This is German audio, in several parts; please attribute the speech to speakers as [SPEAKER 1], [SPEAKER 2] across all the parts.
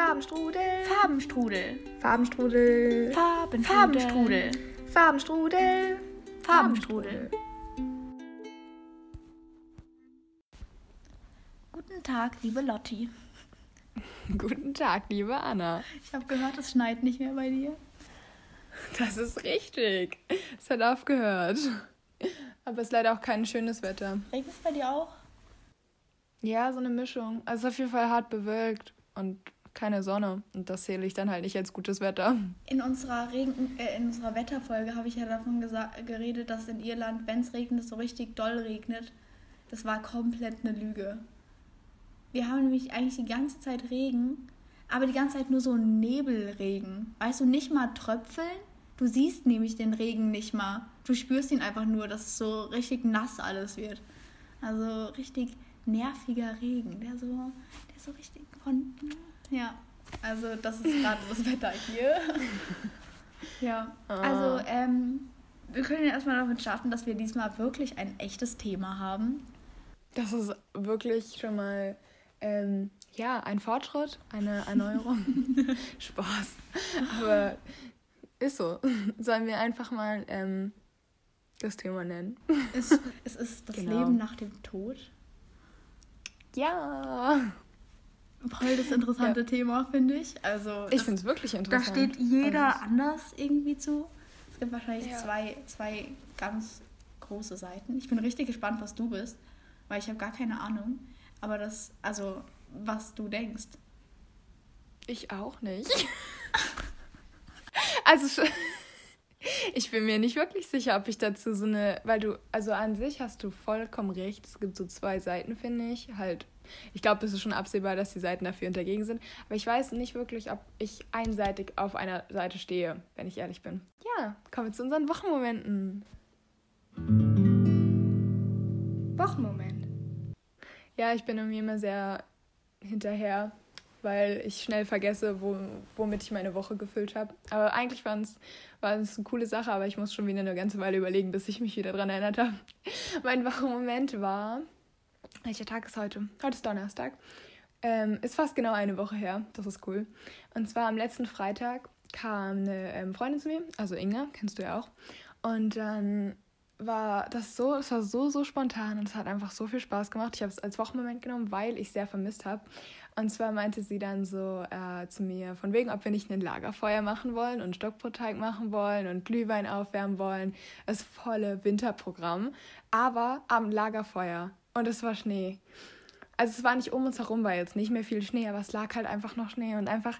[SPEAKER 1] Farbenstrudel.
[SPEAKER 2] Farbenstrudel.
[SPEAKER 1] Farbenstrudel.
[SPEAKER 2] Farbenstrudel.
[SPEAKER 1] Farbenstrudel. Farbenstrudel.
[SPEAKER 2] Farbenstrudel. Guten Tag, liebe Lotti.
[SPEAKER 1] Guten Tag, liebe Anna.
[SPEAKER 2] Ich habe gehört, es schneit nicht mehr bei dir.
[SPEAKER 1] Das ist richtig. Es hat aufgehört. Aber es ist leider auch kein schönes Wetter.
[SPEAKER 2] Regnet es bei dir auch?
[SPEAKER 1] Ja, so eine Mischung. Also auf jeden Fall hart bewölkt und keine Sonne. Und das zähle ich dann halt nicht als gutes Wetter.
[SPEAKER 2] In unserer, Regen, äh, in unserer Wetterfolge habe ich ja davon geredet, dass in Irland, wenn es regnet, so richtig doll regnet. Das war komplett eine Lüge. Wir haben nämlich eigentlich die ganze Zeit Regen, aber die ganze Zeit nur so Nebelregen. Weißt du, nicht mal Tröpfeln. Du siehst nämlich den Regen nicht mal. Du spürst ihn einfach nur, dass es so richtig nass alles wird. Also richtig nerviger Regen, der so, der so richtig von. Ja, also das ist gerade das Wetter hier. ja, also ähm, wir können ja erstmal damit starten, dass wir diesmal wirklich ein echtes Thema haben.
[SPEAKER 1] Das ist wirklich schon mal ähm, ja ein Fortschritt, eine Erneuerung. Spaß. Aber ist so. Sollen wir einfach mal ähm, das Thema nennen?
[SPEAKER 2] Es, es ist das genau. Leben nach dem Tod.
[SPEAKER 1] Ja.
[SPEAKER 2] Voll das interessante ja. Thema, finde ich. Also,
[SPEAKER 1] ich finde es wirklich interessant.
[SPEAKER 2] Da steht jeder also, anders irgendwie zu. Es gibt wahrscheinlich ja. zwei, zwei ganz große Seiten. Ich bin richtig gespannt, was du bist, weil ich habe gar keine Ahnung. Aber das, also, was du denkst.
[SPEAKER 1] Ich auch nicht. also, ich bin mir nicht wirklich sicher, ob ich dazu so eine, weil du, also an sich hast du vollkommen recht. Es gibt so zwei Seiten, finde ich. Halt, ich glaube, es ist schon absehbar, dass die Seiten dafür und dagegen sind. Aber ich weiß nicht wirklich, ob ich einseitig auf einer Seite stehe, wenn ich ehrlich bin. Ja, kommen wir zu unseren Wochenmomenten.
[SPEAKER 2] Wochenmoment.
[SPEAKER 1] Ja, ich bin irgendwie immer sehr hinterher, weil ich schnell vergesse, wo, womit ich meine Woche gefüllt habe. Aber eigentlich war es eine coole Sache, aber ich muss schon wieder eine ganze Weile überlegen, bis ich mich wieder daran erinnert habe. mein Wochenmoment war. Welcher Tag ist heute? Heute ist Donnerstag. Ähm, ist fast genau eine Woche her. Das ist cool. Und zwar am letzten Freitag kam eine ähm, Freundin zu mir, also Inga, kennst du ja auch. Und dann war das so, es war so, so spontan und es hat einfach so viel Spaß gemacht. Ich habe es als Wochenmoment genommen, weil ich sehr vermisst habe. Und zwar meinte sie dann so äh, zu mir, von wegen, ob wir nicht ein Lagerfeuer machen wollen und Stockbrotteig machen wollen und Glühwein aufwärmen wollen. Das volle Winterprogramm, aber am Lagerfeuer. Und es war Schnee. Also es war nicht um uns herum, war jetzt nicht mehr viel Schnee, aber es lag halt einfach noch Schnee und einfach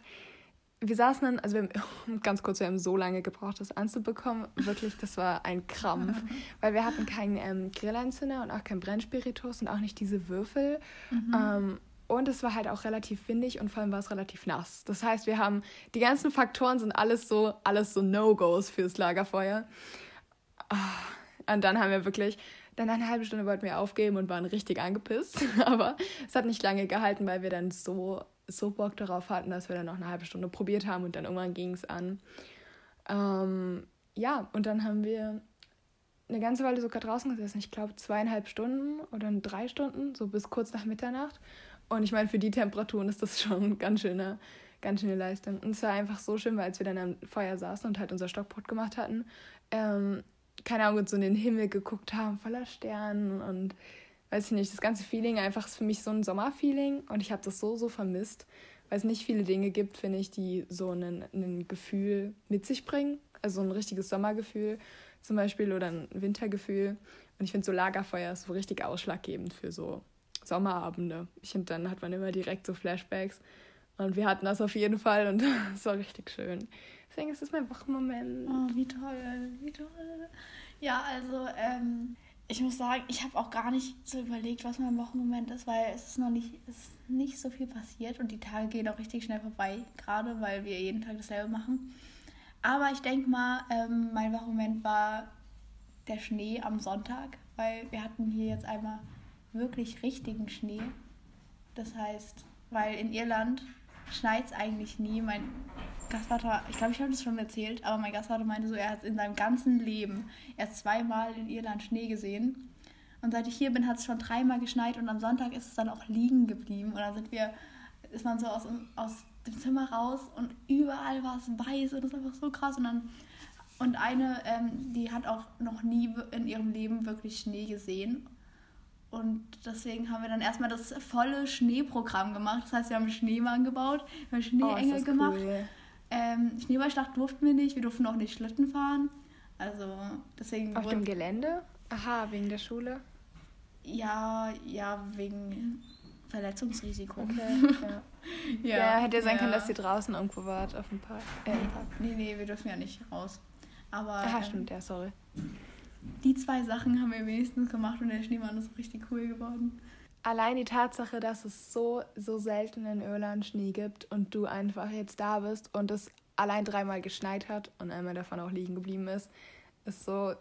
[SPEAKER 1] wir saßen dann, also wir haben, ganz kurz, wir haben so lange gebraucht, das anzubekommen. Wirklich, das war ein Krampf. weil wir hatten keinen ähm, Grillanzünder und auch keinen Brennspiritus und auch nicht diese Würfel. Mhm. Ähm, und es war halt auch relativ windig und vor allem war es relativ nass. Das heißt, wir haben, die ganzen Faktoren sind alles so, alles so No-Gos fürs Lagerfeuer. Ah, und dann haben wir wirklich, dann eine halbe Stunde wollten wir aufgeben und waren richtig angepisst. Aber es hat nicht lange gehalten, weil wir dann so so Bock darauf hatten, dass wir dann noch eine halbe Stunde probiert haben und dann irgendwann ging es an. Ähm, ja, und dann haben wir eine ganze Weile sogar draußen gesessen. Ich glaube zweieinhalb Stunden oder drei Stunden, so bis kurz nach Mitternacht. Und ich meine, für die Temperaturen ist das schon ganz schöne, ganz schöne Leistung. Und es war einfach so schön, weil als wir dann am Feuer saßen und halt unser Stockbrot gemacht hatten, ähm, keine Ahnung, so in den Himmel geguckt haben, voller Sternen und weiß ich nicht, das ganze Feeling einfach ist für mich so ein Sommerfeeling und ich habe das so, so vermisst, weil es nicht viele Dinge gibt, finde ich, die so ein, Gefühl mit sich bringen. Also ein richtiges Sommergefühl zum Beispiel oder ein Wintergefühl. Und ich finde so Lagerfeuer ist so richtig ausschlaggebend für so Sommerabende. Ich finde, dann hat man immer direkt so Flashbacks. Und wir hatten das auf jeden Fall und es war richtig schön. Deswegen ist es mein Wochenmoment.
[SPEAKER 2] Oh, wie toll, wie toll. Ja, also ähm, ich muss sagen, ich habe auch gar nicht so überlegt, was mein Wochenmoment ist, weil es ist noch nicht, ist nicht so viel passiert und die Tage gehen auch richtig schnell vorbei, gerade weil wir jeden Tag dasselbe machen. Aber ich denke mal, ähm, mein Wochenmoment war der Schnee am Sonntag, weil wir hatten hier jetzt einmal wirklich richtigen Schnee. Das heißt, weil in Irland schneit es eigentlich nie. Mein Gastvater, ich glaube, ich habe das schon erzählt, aber mein Gastvater meinte so, er hat in seinem ganzen Leben erst zweimal in Irland Schnee gesehen. Und seit ich hier bin, hat es schon dreimal geschneit und am Sonntag ist es dann auch liegen geblieben. Und dann sind wir, ist man so aus, aus dem Zimmer raus und überall war es weiß und das ist einfach so krass. Und dann und eine, ähm, die hat auch noch nie in ihrem Leben wirklich Schnee gesehen. Und deswegen haben wir dann erstmal das volle Schneeprogramm gemacht. Das heißt, wir haben einen Schneemann gebaut, wir haben Schneeengel oh, gemacht. Cool. Ähm, Schneeballschlacht durften wir nicht, wir durften auch nicht Schlitten fahren. Also deswegen.
[SPEAKER 1] Auf dem Gelände? Aha, wegen der Schule?
[SPEAKER 2] Ja, ja, wegen Verletzungsrisiko.
[SPEAKER 1] Okay, ja. ja, ja, hätte sein ja. können, dass sie draußen irgendwo wart auf dem Park.
[SPEAKER 2] Äh, Park. Nee, nee, wir dürfen ja nicht raus. Aber.
[SPEAKER 1] Aha, ähm, stimmt, ja, sorry.
[SPEAKER 2] Die zwei Sachen haben wir wenigstens gemacht und der Schneemann ist richtig cool geworden.
[SPEAKER 1] Allein die Tatsache, dass es so, so selten in Irland Schnee gibt und du einfach jetzt da bist und es allein dreimal geschneit hat und einmal davon auch liegen geblieben ist, ist so,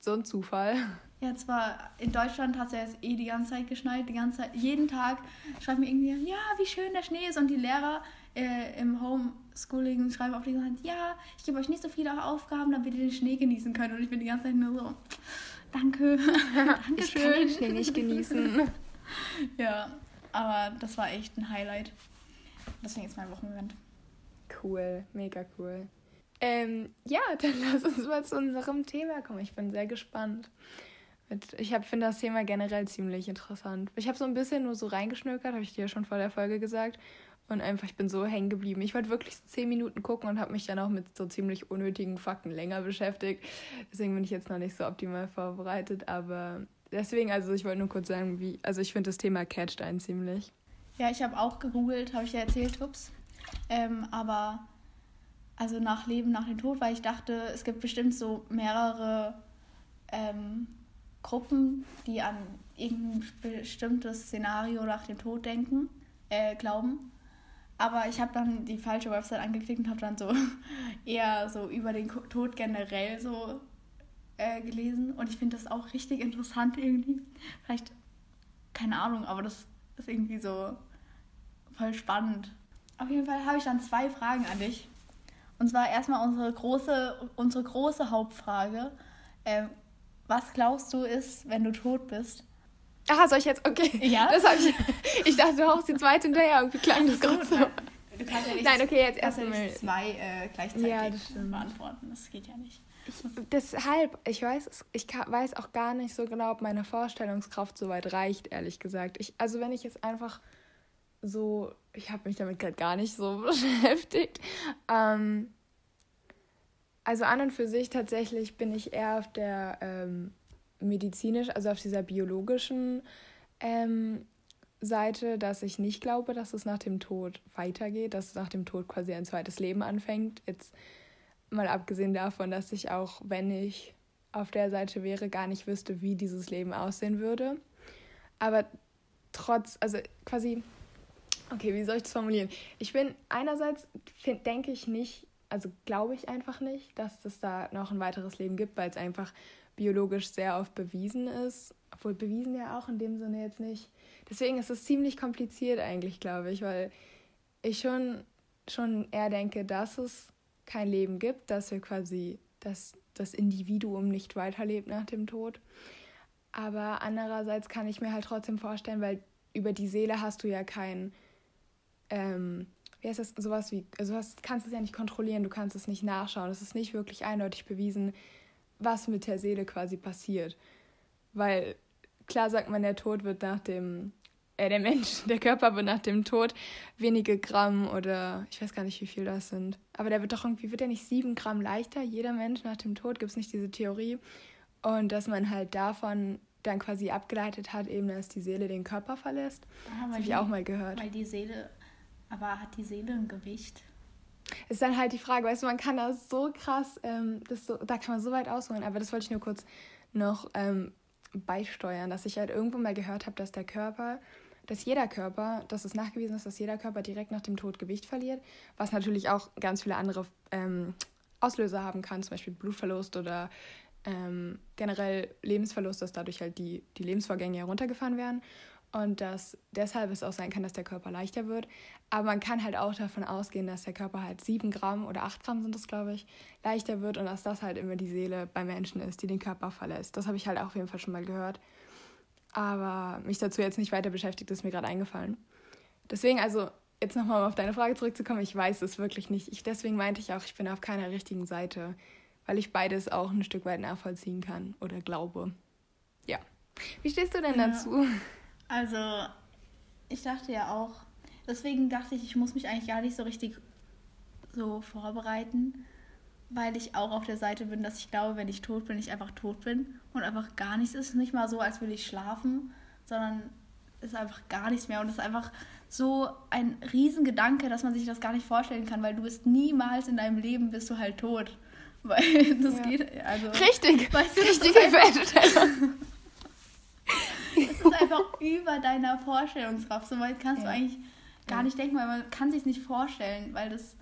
[SPEAKER 1] so ein Zufall.
[SPEAKER 2] Ja, zwar in Deutschland hat es ja jetzt eh die ganze Zeit geschneit, die ganze Zeit, jeden Tag schreiben mir irgendwie, ja, wie schön der Schnee ist und die Lehrer äh, im Homeschooling schreiben auf die ganze Zeit, ja, ich gebe euch nicht so viele Aufgaben, damit ihr den Schnee genießen könnt. Und ich bin die ganze Zeit nur so, danke, danke
[SPEAKER 1] ich kann den Schnee nicht genießen.
[SPEAKER 2] ja, aber das war echt ein Highlight. Deswegen ist mein Wochenende.
[SPEAKER 1] Cool, mega cool. Ähm, ja, dann lass uns mal zu unserem Thema kommen. Ich bin sehr gespannt. Ich finde das Thema generell ziemlich interessant. Ich habe so ein bisschen nur so reingeschnökert, habe ich dir schon vor der Folge gesagt. Und einfach, ich bin so hängen geblieben. Ich wollte wirklich so zehn Minuten gucken und habe mich dann auch mit so ziemlich unnötigen Fakten länger beschäftigt. Deswegen bin ich jetzt noch nicht so optimal vorbereitet. Aber deswegen, also ich wollte nur kurz sagen, wie, also ich finde das Thema catcht einen ziemlich.
[SPEAKER 2] Ja, ich habe auch gegoogelt, habe ich ja erzählt, ups. Ähm, aber also nach Leben nach dem Tod, weil ich dachte, es gibt bestimmt so mehrere ähm, Gruppen, die an irgendein bestimmtes Szenario nach dem Tod denken, äh, glauben. Aber ich habe dann die falsche Website angeklickt und habe dann so eher so über den Tod generell so äh, gelesen. Und ich finde das auch richtig interessant irgendwie. Vielleicht, keine Ahnung, aber das ist irgendwie so voll spannend. Auf jeden Fall habe ich dann zwei Fragen an dich. Und zwar erstmal unsere große, unsere große Hauptfrage. Ähm, was glaubst du ist, wenn du tot bist?
[SPEAKER 1] Aha, soll ich jetzt? Okay. Ja. Das hab ich, ich dachte, du haust die zweite hinterher. Irgendwie klang das gerade so.
[SPEAKER 2] Du kannst ja nicht, Nein, okay, jetzt erstmal zwei äh, gleichzeitig ja, das beantworten. Das geht ja nicht.
[SPEAKER 1] Ich, deshalb, ich weiß, ich weiß auch gar nicht so genau, ob meine Vorstellungskraft so weit reicht, ehrlich gesagt. Ich, also wenn ich jetzt einfach so, ich habe mich damit gerade gar nicht so beschäftigt. Ähm, also an und für sich tatsächlich bin ich eher auf der ähm, medizinisch, also auf dieser biologischen ähm, Seite, dass ich nicht glaube, dass es nach dem Tod weitergeht, dass nach dem Tod quasi ein zweites Leben anfängt. Jetzt mal abgesehen davon, dass ich auch, wenn ich auf der Seite wäre, gar nicht wüsste, wie dieses Leben aussehen würde. Aber trotz, also quasi, okay, wie soll ich das formulieren? Ich bin einerseits, denke ich nicht, also glaube ich einfach nicht, dass es da noch ein weiteres Leben gibt, weil es einfach biologisch sehr oft bewiesen ist. Obwohl bewiesen ja auch in dem Sinne jetzt nicht. Deswegen ist es ziemlich kompliziert eigentlich, glaube ich, weil ich schon, schon eher denke, dass es kein Leben gibt, dass wir quasi, dass das Individuum nicht weiterlebt nach dem Tod. Aber andererseits kann ich mir halt trotzdem vorstellen, weil über die Seele hast du ja kein, ähm, wie heißt das, sowas wie, also du kannst es ja nicht kontrollieren, du kannst es nicht nachschauen. Es ist nicht wirklich eindeutig bewiesen, was mit der Seele quasi passiert. Weil klar sagt man, der Tod wird nach dem, äh, der Mensch, der Körper wird nach dem Tod wenige Gramm oder ich weiß gar nicht, wie viel das sind. Aber der wird doch irgendwie, wird der nicht sieben Gramm leichter, jeder Mensch nach dem Tod? Gibt es nicht diese Theorie? Und dass man halt davon dann quasi abgeleitet hat, eben, dass die Seele den Körper verlässt. Ja, das habe ich auch mal gehört.
[SPEAKER 2] Weil die Seele, aber hat die Seele ein Gewicht?
[SPEAKER 1] Ist dann halt die Frage, weißt du, man kann das so krass, ähm, das so, da kann man so weit ausholen, aber das wollte ich nur kurz noch ähm, beisteuern, dass ich halt irgendwo mal gehört habe, dass der Körper, dass jeder Körper, dass es nachgewiesen ist, dass jeder Körper direkt nach dem Tod Gewicht verliert, was natürlich auch ganz viele andere ähm, Auslöser haben kann, zum Beispiel Blutverlust oder ähm, generell Lebensverlust, dass dadurch halt die, die Lebensvorgänge heruntergefahren werden und dass deshalb es auch sein kann, dass der Körper leichter wird. Aber man kann halt auch davon ausgehen, dass der Körper halt sieben Gramm oder acht Gramm sind es, glaube ich, leichter wird und dass das halt immer die Seele bei Menschen ist, die den Körper verlässt. Das habe ich halt auch auf jeden Fall schon mal gehört. Aber mich dazu jetzt nicht weiter beschäftigt, ist mir gerade eingefallen. Deswegen, also, jetzt nochmal auf deine Frage zurückzukommen, ich weiß es wirklich nicht. Ich, deswegen meinte ich auch, ich bin auf keiner richtigen Seite, weil ich beides auch ein Stück weit nachvollziehen kann oder glaube. Ja. Wie stehst du denn ja. dazu?
[SPEAKER 2] Also, ich dachte ja auch, deswegen dachte ich, ich muss mich eigentlich gar nicht so richtig so vorbereiten, weil ich auch auf der Seite bin, dass ich glaube, wenn ich tot bin, ich einfach tot bin und einfach gar nichts ist. Nicht mal so, als würde ich schlafen, sondern ist einfach gar nichts mehr und es ist einfach so ein Riesengedanke, dass man sich das gar nicht vorstellen kann, weil du bist niemals in deinem Leben bist du halt tot. Weil das ja. geht, also. Richtig! Weißt du, Richtige Feststellung. Es ist einfach über deiner Vorstellungskraft. So weit kannst ja. du eigentlich gar ja. nicht denken, weil man kann sich nicht vorstellen, weil das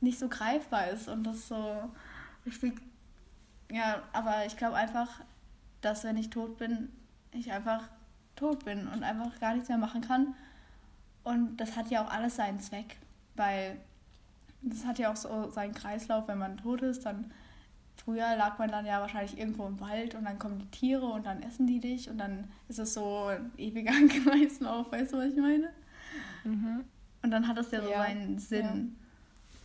[SPEAKER 2] nicht so greifbar ist und das so richtig. Ja, aber ich glaube einfach, dass wenn ich tot bin, ich einfach tot bin und einfach gar nichts mehr machen kann. Und das hat ja auch alles seinen Zweck, weil das hat ja auch so seinen Kreislauf, wenn man tot ist, dann früher lag man dann ja wahrscheinlich irgendwo im Wald und dann kommen die Tiere und dann essen die dich und dann ist es so ein ewiger Kreislauf, weißt du, was ich meine? Mhm. Und dann hat das ja so ja. seinen Sinn.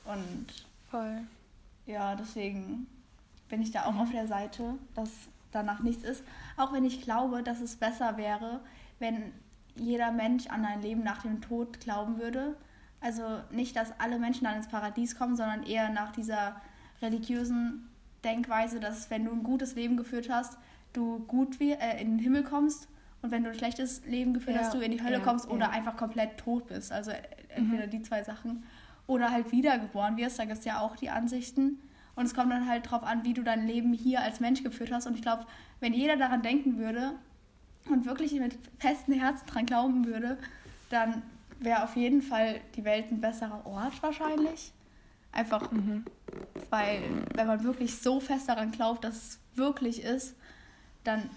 [SPEAKER 2] Ja. Und voll. Ja, deswegen bin ich da auch mhm. auf der Seite, dass danach nichts ist. Auch wenn ich glaube, dass es besser wäre, wenn jeder Mensch an ein Leben nach dem Tod glauben würde. Also nicht, dass alle Menschen dann ins Paradies kommen, sondern eher nach dieser religiösen Denkweise, dass wenn du ein gutes Leben geführt hast, du gut wie, äh, in den Himmel kommst und wenn du ein schlechtes Leben geführt ja, hast, du in die Hölle ja, kommst oder ja. einfach komplett tot bist. Also äh, entweder mhm. die zwei Sachen. Oder halt wiedergeboren wirst, da gibt es ja auch die Ansichten. Und es kommt dann halt darauf an, wie du dein Leben hier als Mensch geführt hast. Und ich glaube, wenn jeder daran denken würde und wirklich mit festem Herzen dran glauben würde, dann wäre auf jeden Fall die Welt ein besserer Ort wahrscheinlich. Einfach, mhm. weil wenn man wirklich so fest daran glaubt, dass es wirklich ist, dann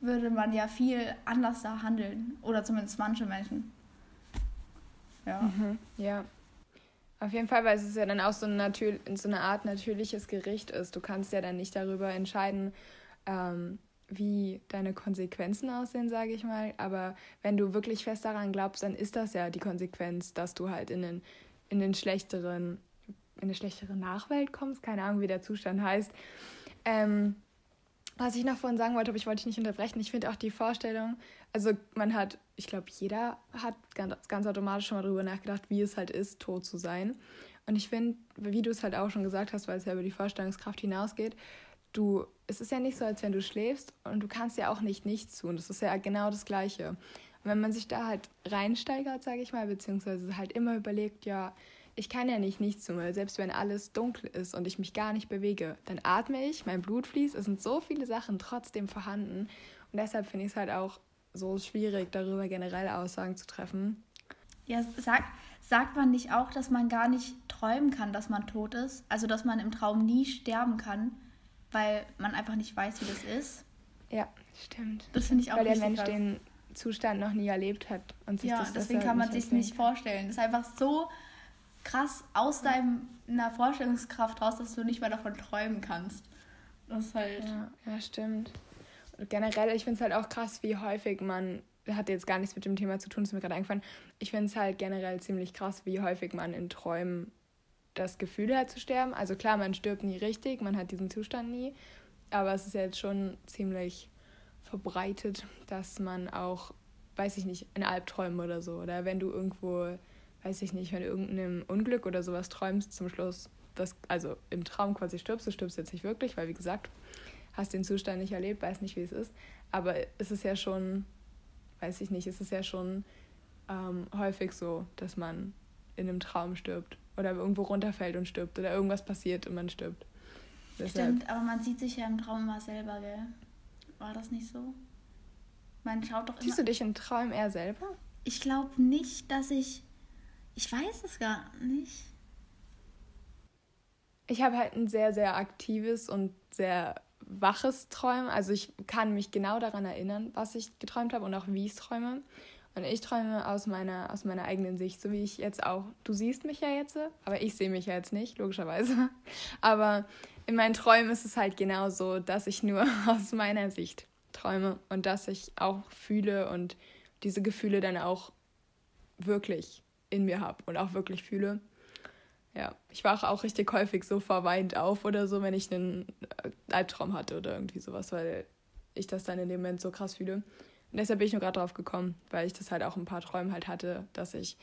[SPEAKER 2] würde man ja viel anders da handeln. Oder zumindest manche Menschen.
[SPEAKER 1] Ja. Mhm. Ja. Auf jeden Fall, weil es ja dann auch so, ein so eine Art natürliches Gericht ist. Du kannst ja dann nicht darüber entscheiden, ähm, wie deine Konsequenzen aussehen, sage ich mal. Aber wenn du wirklich fest daran glaubst, dann ist das ja die Konsequenz, dass du halt in den, in den schlechteren, in eine schlechtere Nachwelt kommst. Keine Ahnung, wie der Zustand heißt. Ähm, was ich noch vorhin sagen wollte, aber ich wollte dich nicht unterbrechen. Ich finde auch die Vorstellung, also man hat, ich glaube, jeder hat ganz, ganz automatisch schon mal darüber nachgedacht, wie es halt ist, tot zu sein. Und ich finde, wie du es halt auch schon gesagt hast, weil es ja über die Vorstellungskraft hinausgeht, du, es ist ja nicht so, als wenn du schläfst und du kannst ja auch nicht nichts tun. Das ist ja genau das Gleiche. Und wenn man sich da halt reinsteigert, sage ich mal, beziehungsweise halt immer überlegt, ja, ich kann ja nicht nichts tun, weil selbst wenn alles dunkel ist und ich mich gar nicht bewege, dann atme ich, mein Blut fließt, es sind so viele Sachen trotzdem vorhanden. Und deshalb finde ich es halt auch so schwierig, darüber generell Aussagen zu treffen.
[SPEAKER 2] Ja, sag, sagt man nicht auch, dass man gar nicht träumen kann, dass man tot ist? Also, dass man im Traum nie sterben kann, weil man einfach nicht weiß, wie das ist?
[SPEAKER 1] Ja, stimmt. Das finde ich auch Weil der Mensch krass. den Zustand noch nie erlebt hat und sich ja, das
[SPEAKER 2] deswegen kann man sich nicht vorstellen. Das ist einfach so krass aus deiner Vorstellungskraft raus, dass du nicht mehr davon träumen kannst. Das ist halt.
[SPEAKER 1] Ja, ja stimmt. Und generell, ich finde es halt auch krass, wie häufig man, hat jetzt gar nichts mit dem Thema zu tun, ist mir gerade eingefallen. Ich finde es halt generell ziemlich krass, wie häufig man in Träumen das Gefühl hat zu sterben. Also klar, man stirbt nie richtig, man hat diesen Zustand nie. Aber es ist jetzt schon ziemlich verbreitet, dass man auch, weiß ich nicht, in Albträumen oder so. Oder wenn du irgendwo weiß ich nicht, wenn du irgendeinem Unglück oder sowas träumst, zum Schluss, das, also im Traum quasi stirbst, du stirbst jetzt nicht wirklich, weil wie gesagt, hast den Zustand nicht erlebt, weiß nicht, wie es ist. Aber es ist ja schon, weiß ich nicht, es ist ja schon ähm, häufig so, dass man in einem Traum stirbt oder irgendwo runterfällt und stirbt oder irgendwas passiert und man stirbt.
[SPEAKER 2] Deshalb. Stimmt, aber man sieht sich ja im Traum immer selber, gell? War das nicht so?
[SPEAKER 1] Man schaut doch immer. Siehst du dich im Traum eher selber?
[SPEAKER 2] Ich glaube nicht, dass ich ich weiß es gar nicht.
[SPEAKER 1] Ich habe halt ein sehr, sehr aktives und sehr waches Träumen. Also ich kann mich genau daran erinnern, was ich geträumt habe und auch wie ich träume. Und ich träume aus meiner, aus meiner eigenen Sicht, so wie ich jetzt auch. Du siehst mich ja jetzt, aber ich sehe mich ja jetzt nicht, logischerweise. Aber in meinen Träumen ist es halt genau so, dass ich nur aus meiner Sicht träume und dass ich auch fühle und diese Gefühle dann auch wirklich in mir habe und auch wirklich fühle. Ja, ich wache auch richtig häufig so verweint auf oder so, wenn ich einen äh, Albtraum hatte oder irgendwie sowas, weil ich das dann in dem Moment so krass fühle. Und deshalb bin ich nur gerade drauf gekommen, weil ich das halt auch ein paar Träumen halt hatte, dass ich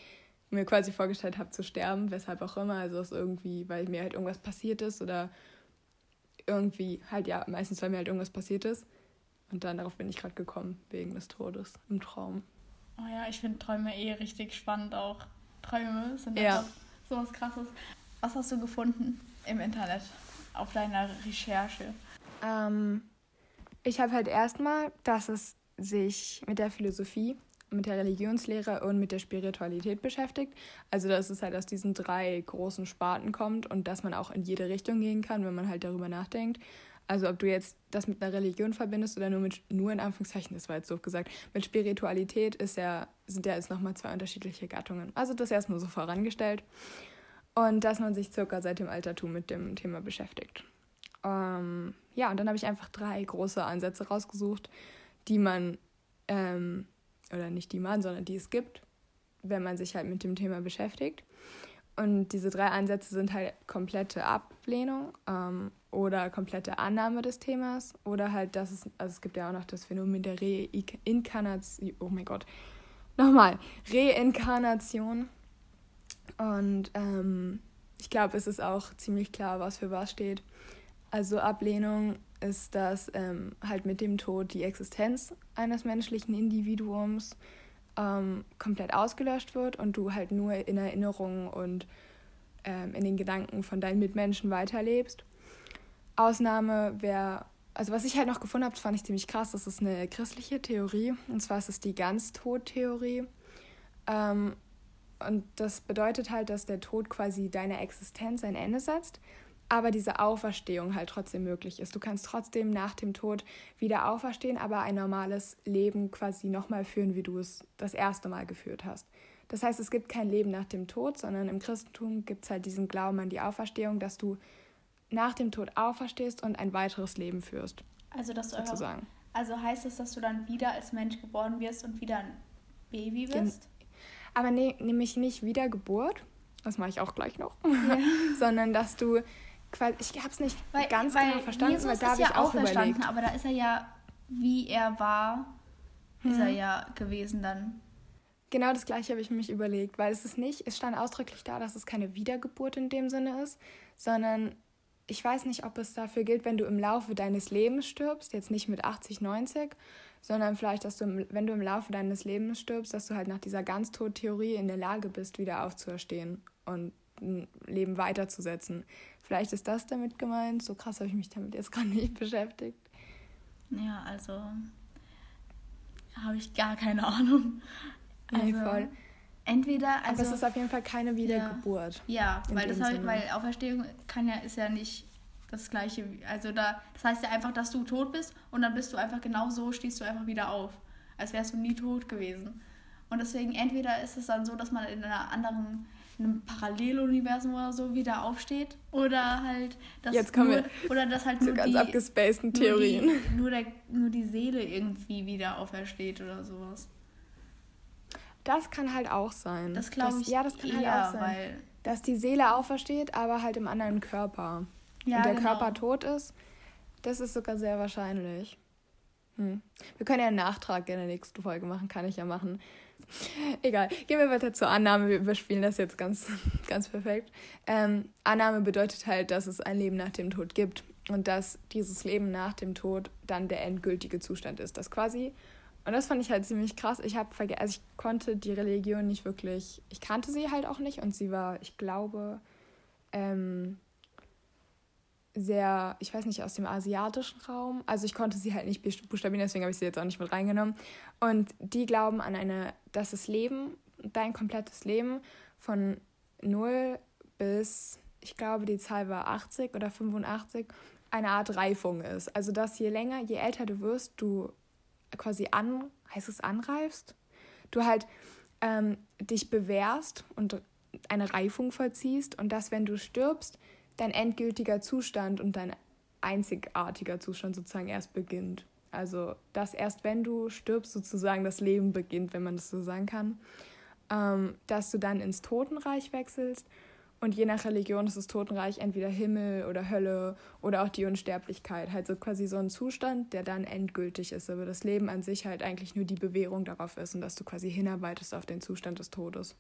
[SPEAKER 1] mir quasi vorgestellt habe zu sterben, weshalb auch immer. Also es irgendwie, weil mir halt irgendwas passiert ist oder irgendwie halt ja, meistens weil mir halt irgendwas passiert ist. Und dann darauf bin ich gerade gekommen, wegen des Todes im Traum.
[SPEAKER 2] Oh ja, ich finde Träume eh richtig spannend auch. Träume sind ja sowas krasses. Was hast du gefunden im Internet auf deiner Recherche?
[SPEAKER 1] Ähm, ich habe halt erstmal, dass es sich mit der Philosophie, mit der Religionslehre und mit der Spiritualität beschäftigt. Also dass es halt aus diesen drei großen Sparten kommt und dass man auch in jede Richtung gehen kann, wenn man halt darüber nachdenkt. Also ob du jetzt das mit einer Religion verbindest oder nur mit, nur in Anführungszeichen, das war jetzt so gesagt, mit Spiritualität ist ja, sind ja jetzt nochmal zwei unterschiedliche Gattungen. Also das erstmal so vorangestellt. Und dass man sich circa seit dem Altertum mit dem Thema beschäftigt. Ähm, ja, und dann habe ich einfach drei große Ansätze rausgesucht, die man, ähm, oder nicht die man, sondern die es gibt, wenn man sich halt mit dem Thema beschäftigt. Und diese drei Ansätze sind halt komplette Ablehnung ähm, oder komplette Annahme des Themas oder halt, dass es, also es gibt ja auch noch das Phänomen der Reinkarnation, oh mein Gott, nochmal, Reinkarnation. Und ähm, ich glaube, es ist auch ziemlich klar, was für was steht. Also Ablehnung ist, dass ähm, halt mit dem Tod die Existenz eines menschlichen Individuums ähm, komplett ausgelöscht wird und du halt nur in Erinnerungen und ähm, in den Gedanken von deinen Mitmenschen weiterlebst. Ausnahme wäre, also was ich halt noch gefunden habe, fand ich ziemlich krass, das ist eine christliche Theorie und zwar ist es die Ganztod-Theorie. Ähm, und das bedeutet halt, dass der Tod quasi deiner Existenz ein Ende setzt aber diese Auferstehung halt trotzdem möglich ist. Du kannst trotzdem nach dem Tod wieder auferstehen, aber ein normales Leben quasi nochmal führen, wie du es das erste Mal geführt hast. Das heißt, es gibt kein Leben nach dem Tod, sondern im Christentum gibt es halt diesen Glauben an die Auferstehung, dass du nach dem Tod auferstehst und ein weiteres Leben führst.
[SPEAKER 2] Also, dass du sozusagen. also heißt es, dass du dann wieder als Mensch geboren wirst und wieder ein Baby bist?
[SPEAKER 1] Aber nee, nämlich nicht Wiedergeburt, das mache ich auch gleich noch, ja. sondern dass du ich habe es nicht weil, ganz weil genau verstanden, Jesus
[SPEAKER 2] weil da habe ja ich auch überlegt. Aber da ist er ja, wie er war, hm. ist er hm. ja gewesen dann.
[SPEAKER 1] Genau das gleiche habe ich mich überlegt, weil es ist nicht, es stand ausdrücklich da, dass es keine Wiedergeburt in dem Sinne ist, sondern ich weiß nicht, ob es dafür gilt, wenn du im Laufe deines Lebens stirbst, jetzt nicht mit 80, 90, sondern vielleicht, dass du, wenn du im Laufe deines Lebens stirbst, dass du halt nach dieser Ganztod-Theorie in der Lage bist, wieder aufzuerstehen und ein Leben weiterzusetzen. Vielleicht ist das damit gemeint. So krass habe ich mich damit jetzt gar nicht beschäftigt.
[SPEAKER 2] Ja, also habe ich gar keine Ahnung. Also, nee, voll. Entweder, also.
[SPEAKER 1] Aber es ist auf jeden Fall keine Wiedergeburt.
[SPEAKER 2] Ja, ja weil, das halt, weil Auferstehung kann ja, ist ja nicht das gleiche. Also da, das heißt ja einfach, dass du tot bist und dann bist du einfach genau so, stehst du einfach wieder auf. Als wärst du nie tot gewesen. Und deswegen, entweder ist es dann so, dass man in einer anderen in einem Paralleluniversum oder so wieder aufsteht. Oder halt, dass Jetzt kommen nur, wir oder dass halt so ganz die, abgespaceden Theorien. Nur die, nur, der, nur die Seele irgendwie wieder aufersteht oder sowas.
[SPEAKER 1] Das kann halt auch sein. Das glaube ich. Ja, das kann halt eher, halt auch sein. Weil dass die Seele aufersteht, aber halt im anderen Körper. Ja, und der genau. Körper tot ist, das ist sogar sehr wahrscheinlich. Hm. Wir können ja einen Nachtrag in der nächsten Folge machen, kann ich ja machen. Egal, gehen wir weiter zur Annahme. Wir überspielen das jetzt ganz, ganz perfekt. Ähm, Annahme bedeutet halt, dass es ein Leben nach dem Tod gibt und dass dieses Leben nach dem Tod dann der endgültige Zustand ist. Das quasi, und das fand ich halt ziemlich krass. Ich habe vergessen, also ich konnte die Religion nicht wirklich, ich kannte sie halt auch nicht und sie war, ich glaube, ähm, sehr, ich weiß nicht, aus dem asiatischen Raum. Also ich konnte sie halt nicht buchstabieren, deswegen habe ich sie jetzt auch nicht mit reingenommen. Und die glauben an eine, dass das Leben, dein komplettes Leben von 0 bis, ich glaube, die Zahl war 80 oder 85, eine Art Reifung ist. Also dass je länger, je älter du wirst, du quasi an, heißt es anreifst, du halt ähm, dich bewährst und eine Reifung vollziehst und dass, wenn du stirbst, dein endgültiger Zustand und dein einzigartiger Zustand sozusagen erst beginnt. Also, dass erst wenn du stirbst, sozusagen das Leben beginnt, wenn man das so sagen kann. ähm, dass du dann ins Totenreich wechselst. Und je nach Religion ist das Totenreich entweder Himmel oder Hölle oder auch die Unsterblichkeit. Halt so quasi so ein Zustand, der dann endgültig ist. Aber das Leben an sich halt eigentlich nur die Bewährung darauf ist und dass du quasi hinarbeitest auf den Zustand des Todes.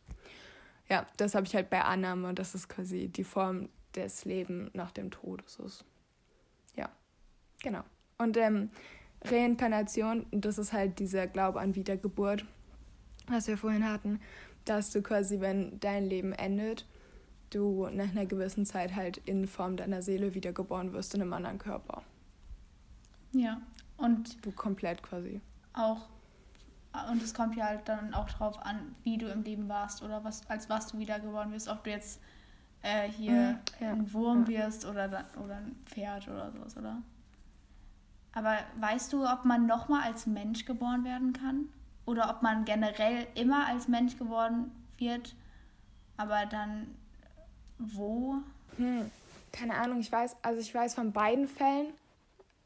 [SPEAKER 1] Ja, das habe ich halt bei Annahme, dass es quasi die Form des Lebens nach dem Tod ist. Ja, genau. Und ähm, Reinkarnation, das ist halt dieser Glaube an Wiedergeburt, was wir vorhin hatten, dass du quasi, wenn dein Leben endet, du nach einer gewissen Zeit halt in Form deiner Seele wiedergeboren wirst in einem anderen Körper.
[SPEAKER 2] Ja, und
[SPEAKER 1] du komplett quasi.
[SPEAKER 2] Auch und es kommt ja halt dann auch drauf an, wie du im Leben warst oder was als was du wiedergeboren wirst, ob du jetzt äh, hier mhm, ja, ein Wurm wirst oder oder ein Pferd oder sowas, oder? Aber weißt du, ob man nochmal als Mensch geboren werden kann? Oder ob man generell immer als Mensch geboren wird, aber dann wo?
[SPEAKER 1] Hm, keine Ahnung, ich weiß, also ich weiß von beiden Fällen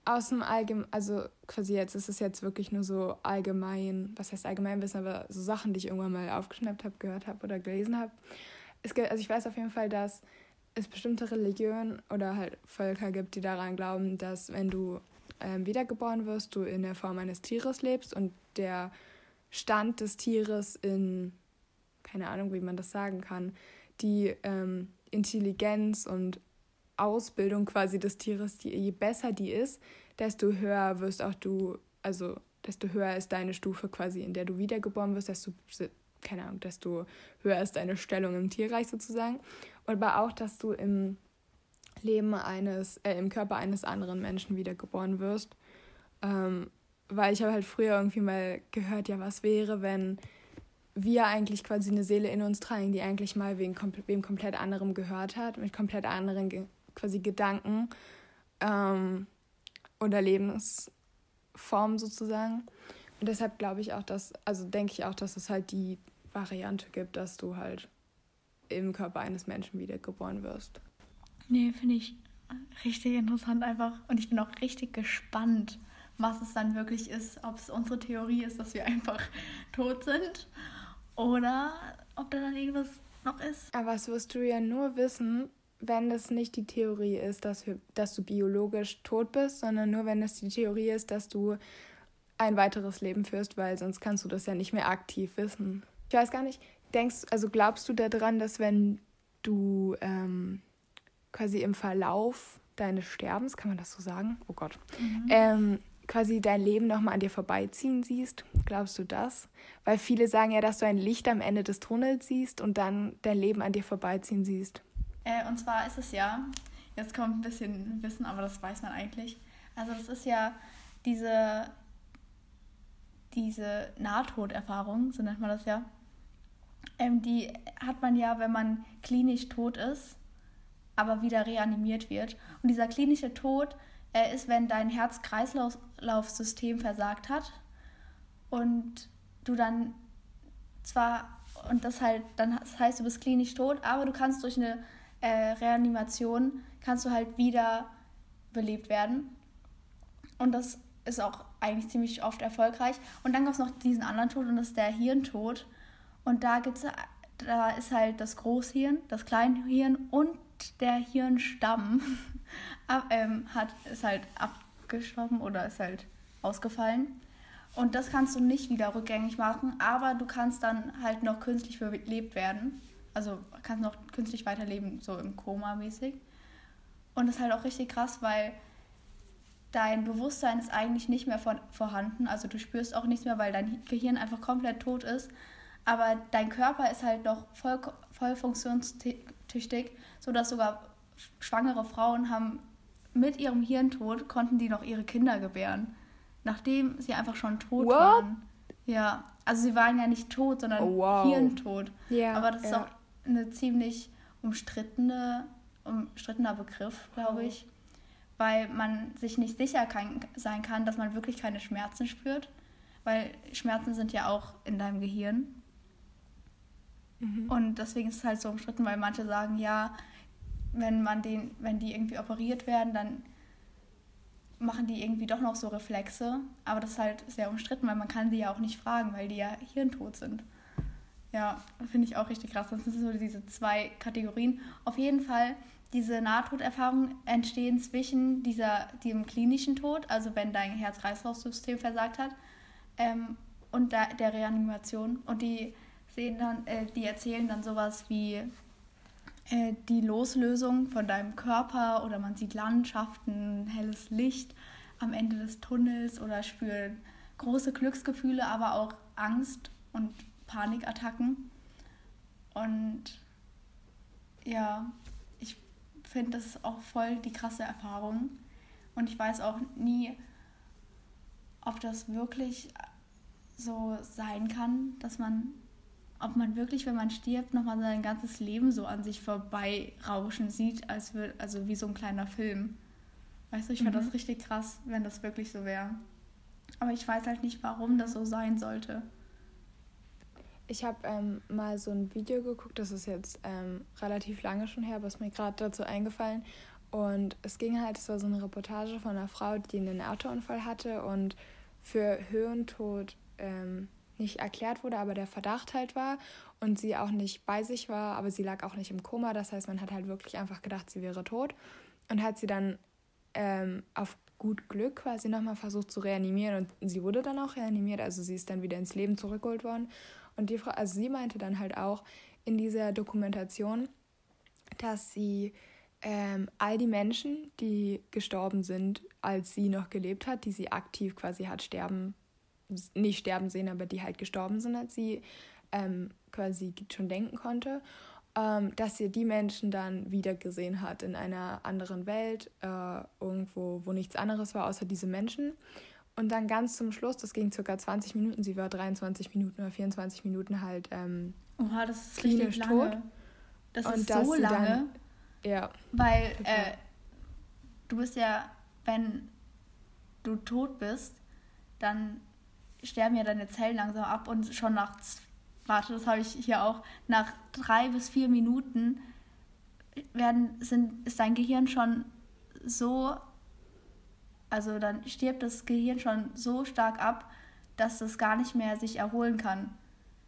[SPEAKER 1] aus dem Allgemeinen, also quasi jetzt ist es jetzt wirklich nur so allgemein, was heißt Allgemeinwissen, aber so Sachen, die ich irgendwann mal aufgeschnappt habe, gehört habe oder gelesen habe. Also ich weiß auf jeden Fall, dass es bestimmte Religionen oder halt Völker gibt, die daran glauben, dass wenn du ähm, wiedergeboren wirst, du in der Form eines Tieres lebst und der Stand des Tieres in, keine Ahnung, wie man das sagen kann, die ähm, Intelligenz und Ausbildung quasi des Tieres, die, je besser die ist, desto höher wirst auch du, also desto höher ist deine Stufe quasi, in der du wiedergeboren wirst, desto, keine Ahnung, desto höher ist deine Stellung im Tierreich sozusagen. Und aber auch, dass du im Leben eines, äh, im Körper eines anderen Menschen wiedergeboren wirst. Ähm, weil ich habe halt früher irgendwie mal gehört, ja, was wäre, wenn wir eigentlich quasi eine Seele in uns tragen, die eigentlich mal wegen wem komplett anderem gehört hat, mit komplett anderen ge quasi Gedanken ähm, oder Lebensformen sozusagen. Und deshalb glaube ich auch, dass, also denke ich auch, dass es halt die Variante gibt, dass du halt im Körper eines Menschen wiedergeboren wirst.
[SPEAKER 2] Nee, finde ich richtig interessant einfach. Und ich bin auch richtig gespannt, was es dann wirklich ist. Ob es unsere Theorie ist, dass wir einfach tot sind oder ob da dann irgendwas noch ist.
[SPEAKER 1] Aber das wirst du ja nur wissen, wenn es nicht die Theorie ist, dass, dass du biologisch tot bist, sondern nur wenn es die Theorie ist, dass du ein weiteres Leben führst, weil sonst kannst du das ja nicht mehr aktiv wissen. Ich weiß gar nicht, denkst, also glaubst du daran, dass wenn du ähm, quasi im Verlauf deines Sterbens, kann man das so sagen? Oh Gott. Mhm. Ähm, quasi dein Leben nochmal an dir vorbeiziehen siehst? Glaubst du das? Weil viele sagen ja, dass du ein Licht am Ende des Tunnels siehst und dann dein Leben an dir vorbeiziehen siehst.
[SPEAKER 2] Äh, und zwar ist es ja, jetzt kommt ein bisschen Wissen, aber das weiß man eigentlich. Also das ist ja diese, diese Nahtoderfahrung, so nennt man das ja. Ähm, die hat man ja, wenn man klinisch tot ist, aber wieder reanimiert wird. Und dieser klinische Tod äh, ist, wenn dein Herz-Kreislauf-System versagt hat und du dann zwar, und das halt, dann das heißt, du bist klinisch tot, aber du kannst durch eine äh, Reanimation, kannst du halt wieder belebt werden. Und das ist auch eigentlich ziemlich oft erfolgreich. Und dann gab es noch diesen anderen Tod und das ist der Hirntod. Und da gibt's, da ist halt das Großhirn, das Kleinhirn und der Hirnstamm ab, ähm, hat, ist halt abgestorben oder ist halt ausgefallen. Und das kannst du nicht wieder rückgängig machen, aber du kannst dann halt noch künstlich belebt werden. Also kannst noch künstlich weiterleben, so im Koma mäßig. Und das ist halt auch richtig krass, weil dein Bewusstsein ist eigentlich nicht mehr vor, vorhanden. Also du spürst auch nichts mehr, weil dein Gehirn einfach komplett tot ist. Aber dein Körper ist halt noch voll, voll funktionstüchtig, sodass sogar schwangere Frauen haben mit ihrem Hirntod konnten die noch ihre Kinder gebären. Nachdem sie einfach schon tot What? waren. Ja, also sie waren ja nicht tot, sondern oh, wow. Hirntod. Yeah, Aber das ist auch eine ziemlich umstrittene, umstrittener Begriff, glaube ich. Weil man sich nicht sicher kann, sein kann, dass man wirklich keine Schmerzen spürt. Weil Schmerzen sind ja auch in deinem Gehirn. Mhm. Und deswegen ist es halt so umstritten, weil manche sagen, ja, wenn man den, wenn die irgendwie operiert werden, dann machen die irgendwie doch noch so Reflexe. Aber das ist halt sehr umstritten, weil man kann sie ja auch nicht fragen, weil die ja hirntot sind. Ja, finde ich auch richtig krass. Das sind so diese zwei Kategorien. Auf jeden Fall, diese Nahtoderfahrungen entstehen zwischen dieser, dem klinischen Tod, also wenn dein Herz-Kreislauf-System versagt hat, ähm, und der, der Reanimation. Und die sehen dann, äh, die erzählen dann sowas wie äh, die Loslösung von deinem Körper oder man sieht Landschaften, helles Licht am Ende des Tunnels oder spüren große Glücksgefühle, aber auch Angst und Panikattacken. Und ja, ich finde, das auch voll die krasse Erfahrung. Und ich weiß auch nie, ob das wirklich so sein kann, dass man, ob man wirklich, wenn man stirbt, nochmal sein ganzes Leben so an sich vorbeirauschen sieht, als will, also wie so ein kleiner Film. Weißt du, ich finde mhm. das richtig krass, wenn das wirklich so wäre. Aber ich weiß halt nicht, warum das so sein sollte.
[SPEAKER 1] Ich habe ähm, mal so ein Video geguckt, das ist jetzt ähm, relativ lange schon her, was mir gerade dazu eingefallen. Und es ging halt, es war so eine Reportage von einer Frau, die einen Autounfall hatte und für Höhentod ähm, nicht erklärt wurde, aber der Verdacht halt war und sie auch nicht bei sich war, aber sie lag auch nicht im Koma. Das heißt, man hat halt wirklich einfach gedacht, sie wäre tot und hat sie dann ähm, auf gut Glück quasi nochmal versucht zu reanimieren und sie wurde dann auch reanimiert, also sie ist dann wieder ins Leben zurückgeholt worden. Und die Frau, also sie meinte dann halt auch in dieser Dokumentation, dass sie ähm, all die Menschen, die gestorben sind, als sie noch gelebt hat, die sie aktiv quasi hat sterben nicht sterben sehen, aber die halt gestorben sind, als sie ähm, quasi schon denken konnte, ähm, dass sie die Menschen dann wieder gesehen hat in einer anderen Welt, äh, irgendwo, wo nichts anderes war außer diese Menschen. Und dann ganz zum Schluss, das ging circa 20 Minuten, sie war 23 Minuten oder 24 Minuten halt ähm, Oha, das ist klinisch
[SPEAKER 2] lange. tot. Das und ist so lange. Dann, ja. Weil äh, du bist ja, wenn du tot bist, dann sterben ja deine Zellen langsam ab und schon nach, warte, das habe ich hier auch, nach drei bis vier Minuten werden, sind, ist dein Gehirn schon so, also dann stirbt das Gehirn schon so stark ab, dass es gar nicht mehr sich erholen kann.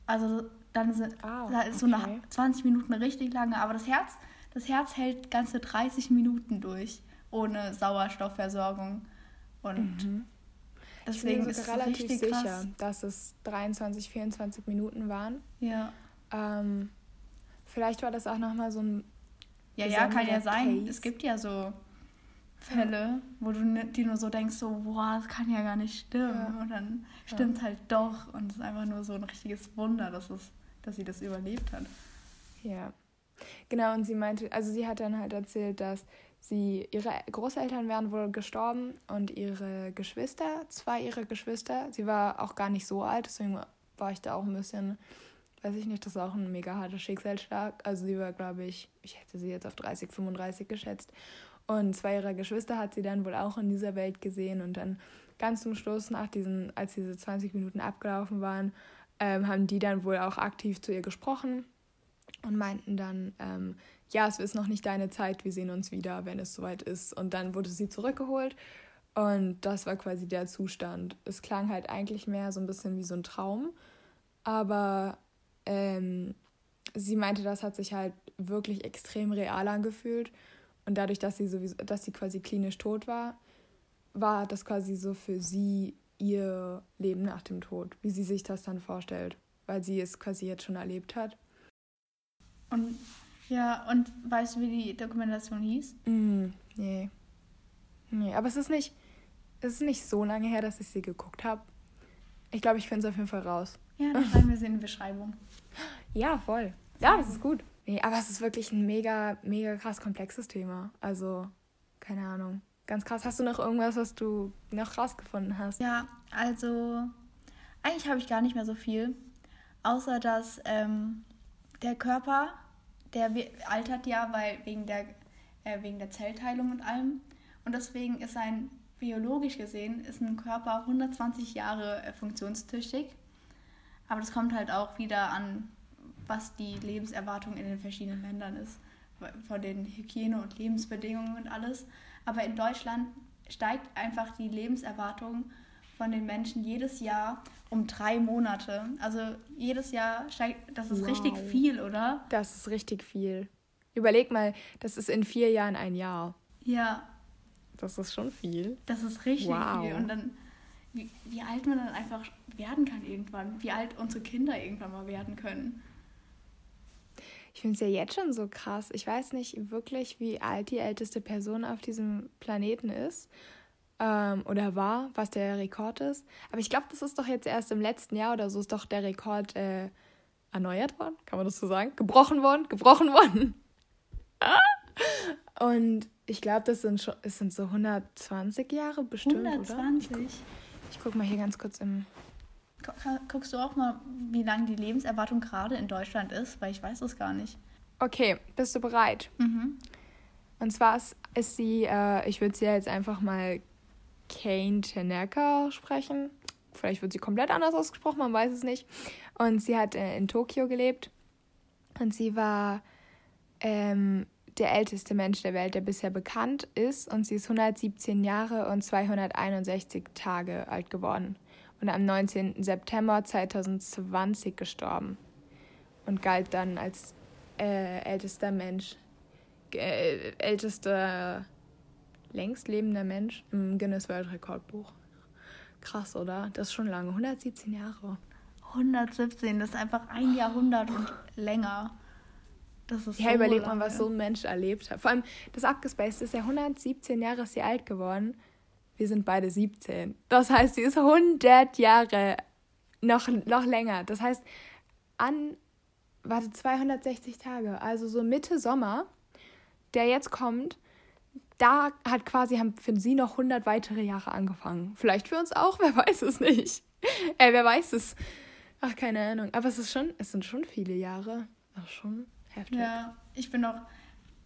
[SPEAKER 2] Also dann sind ah, ist so nach 20 Minuten richtig lange, aber das Herz, das Herz hält ganze 30 Minuten durch ohne Sauerstoffversorgung und mhm.
[SPEAKER 1] Deswegen ist es relativ sicher, krass. dass es 23, 24 Minuten waren. Ja. Ähm, vielleicht war das auch nochmal so ein.
[SPEAKER 2] Ja, ja, kann ja sein. Case. Es gibt ja so Fälle, wo du dir nur so denkst, so, boah, das kann ja gar nicht stimmen. Ja. Und dann stimmt ja. halt doch. Und es ist einfach nur so ein richtiges Wunder, dass, es, dass sie das überlebt hat.
[SPEAKER 1] Ja. Genau, und sie meinte, also sie hat dann halt erzählt, dass Sie, ihre Großeltern wären wohl gestorben und ihre Geschwister, zwei ihrer Geschwister, sie war auch gar nicht so alt, deswegen war ich da auch ein bisschen, weiß ich nicht, das ist auch ein mega harter Schicksalsschlag. Also sie war, glaube ich, ich hätte sie jetzt auf 30, 35 geschätzt. Und zwei ihrer Geschwister hat sie dann wohl auch in dieser Welt gesehen und dann ganz zum Schluss, nach diesen, als diese 20 Minuten abgelaufen waren, ähm, haben die dann wohl auch aktiv zu ihr gesprochen und meinten dann, ähm, ja, es ist noch nicht deine Zeit, wir sehen uns wieder, wenn es soweit ist. Und dann wurde sie zurückgeholt und das war quasi der Zustand. Es klang halt eigentlich mehr so ein bisschen wie so ein Traum, aber ähm, sie meinte, das hat sich halt wirklich extrem real angefühlt und dadurch, dass sie sowieso, dass sie quasi klinisch tot war, war das quasi so für sie ihr Leben nach dem Tod, wie sie sich das dann vorstellt, weil sie es quasi jetzt schon erlebt hat.
[SPEAKER 2] Und ja, und weißt du, wie die Dokumentation hieß?
[SPEAKER 1] Mm, nee. Nee, aber es ist nicht, es ist nicht so lange her, dass ich sie geguckt habe. Ich glaube, ich finde es auf jeden Fall raus.
[SPEAKER 2] Ja, dann schreiben wir sie in die Beschreibung.
[SPEAKER 1] Ja, voll. Ja, das ist gut. Nee, aber es ist wirklich ein mega, mega krass komplexes Thema. Also, keine Ahnung. Ganz krass. Hast du noch irgendwas, was du noch rausgefunden hast?
[SPEAKER 2] Ja, also eigentlich habe ich gar nicht mehr so viel. Außer dass ähm, der Körper der altert ja, weil wegen der, äh, wegen der Zellteilung und allem. Und deswegen ist ein, biologisch gesehen, ist ein Körper 120 Jahre äh, funktionstüchtig. Aber das kommt halt auch wieder an, was die Lebenserwartung in den verschiedenen Ländern ist. Von den Hygiene- und Lebensbedingungen und alles. Aber in Deutschland steigt einfach die Lebenserwartung von den Menschen jedes Jahr um drei Monate. Also jedes Jahr steigt, das ist wow. richtig viel, oder?
[SPEAKER 1] Das ist richtig viel. Überleg mal, das ist in vier Jahren ein Jahr. Ja. Das ist schon viel.
[SPEAKER 2] Das ist richtig wow. viel. Und dann, wie, wie alt man dann einfach werden kann irgendwann. Wie alt unsere Kinder irgendwann mal werden können.
[SPEAKER 1] Ich finde es ja jetzt schon so krass. Ich weiß nicht wirklich, wie alt die älteste Person auf diesem Planeten ist ähm, oder war, was der Rekord ist. Aber ich glaube, das ist doch jetzt erst im letzten Jahr oder so ist doch der Rekord äh, erneuert worden, kann man das so sagen? Gebrochen worden, gebrochen worden. Und ich glaube, das sind schon, es sind so 120 Jahre bestimmt. 120? Oder? Ich, ich gucke mal hier ganz kurz im.
[SPEAKER 2] Guckst du auch mal, wie lang die Lebenserwartung gerade in Deutschland ist? Weil ich weiß es gar nicht.
[SPEAKER 1] Okay, bist du bereit? Mhm. Und zwar ist, ist sie, äh, ich würde sie jetzt einfach mal Kane Tanaka sprechen. Vielleicht wird sie komplett anders ausgesprochen, man weiß es nicht. Und sie hat äh, in Tokio gelebt. Und sie war ähm, der älteste Mensch der Welt, der bisher bekannt ist. Und sie ist 117 Jahre und 261 Tage alt geworden. Und am 19. September 2020 gestorben. Und galt dann als äh, ältester Mensch, äh, ältester längst lebender Mensch im Guinness Weltrekordbuch. Krass, oder? Das ist schon lange. 117 Jahre.
[SPEAKER 2] 117, das ist einfach ein Jahrhundert und länger.
[SPEAKER 1] Das ist ja, so überleg mal, was so ein Mensch erlebt hat. Vor allem, das Abgespaced ist ja 117 Jahre ist sie alt geworden. Wir sind beide 17. Das heißt, sie ist 100 Jahre noch, noch länger. Das heißt, an, warte, 260 Tage, also so Mitte Sommer, der jetzt kommt, da hat quasi, haben für sie noch 100 weitere Jahre angefangen. Vielleicht für uns auch, wer weiß es nicht. äh, wer weiß es. Ach, keine Ahnung. Aber es ist schon, es sind schon viele Jahre. Ach, schon
[SPEAKER 2] heftig. Ja, ich bin auch,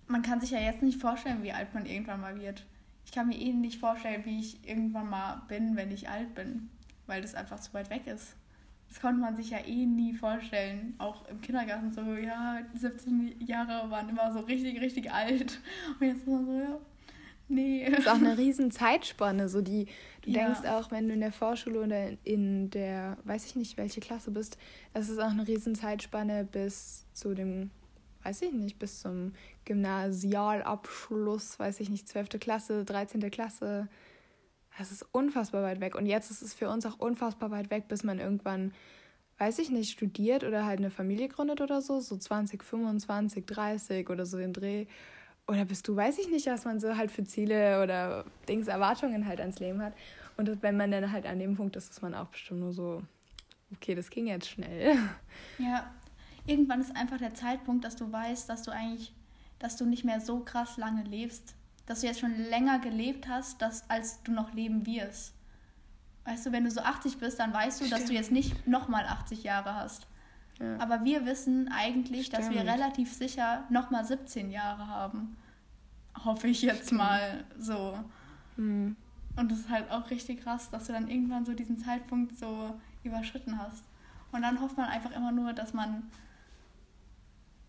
[SPEAKER 2] man kann sich ja jetzt nicht vorstellen, wie alt man irgendwann mal wird. Ich kann mir eh nicht vorstellen, wie ich irgendwann mal bin, wenn ich alt bin. Weil das einfach zu weit weg ist. Das konnte man sich ja eh nie vorstellen. Auch im Kindergarten so, ja, 17 Jahre waren immer so richtig, richtig alt. Und jetzt ist man so, ja,
[SPEAKER 1] Nee. Das ist auch eine riesen Zeitspanne. So die, du ja. denkst auch, wenn du in der Vorschule oder in der, weiß ich nicht, welche Klasse bist, es ist auch eine riesen Zeitspanne bis zu dem, weiß ich nicht, bis zum Gymnasialabschluss, weiß ich nicht, 12. Klasse, 13. Klasse. Das ist unfassbar weit weg. Und jetzt ist es für uns auch unfassbar weit weg, bis man irgendwann, weiß ich nicht, studiert oder halt eine Familie gründet oder so, so 20, 25, 30 oder so den Dreh oder bist du, weiß ich nicht, was man so halt für Ziele oder Dings, Erwartungen halt ans Leben hat. Und wenn man dann halt an dem Punkt ist, ist man auch bestimmt nur so, okay, das ging jetzt schnell.
[SPEAKER 2] Ja, irgendwann ist einfach der Zeitpunkt, dass du weißt, dass du eigentlich, dass du nicht mehr so krass lange lebst. Dass du jetzt schon länger gelebt hast, dass, als du noch leben wirst. Weißt du, wenn du so 80 bist, dann weißt du, Stimmt. dass du jetzt nicht nochmal 80 Jahre hast. Aber wir wissen eigentlich, Stimmt. dass wir relativ sicher nochmal 17 Jahre haben. Hoffe ich jetzt Stimmt. mal so. Mhm. Und das ist halt auch richtig krass, dass du dann irgendwann so diesen Zeitpunkt so überschritten hast. Und dann hofft man einfach immer nur, dass man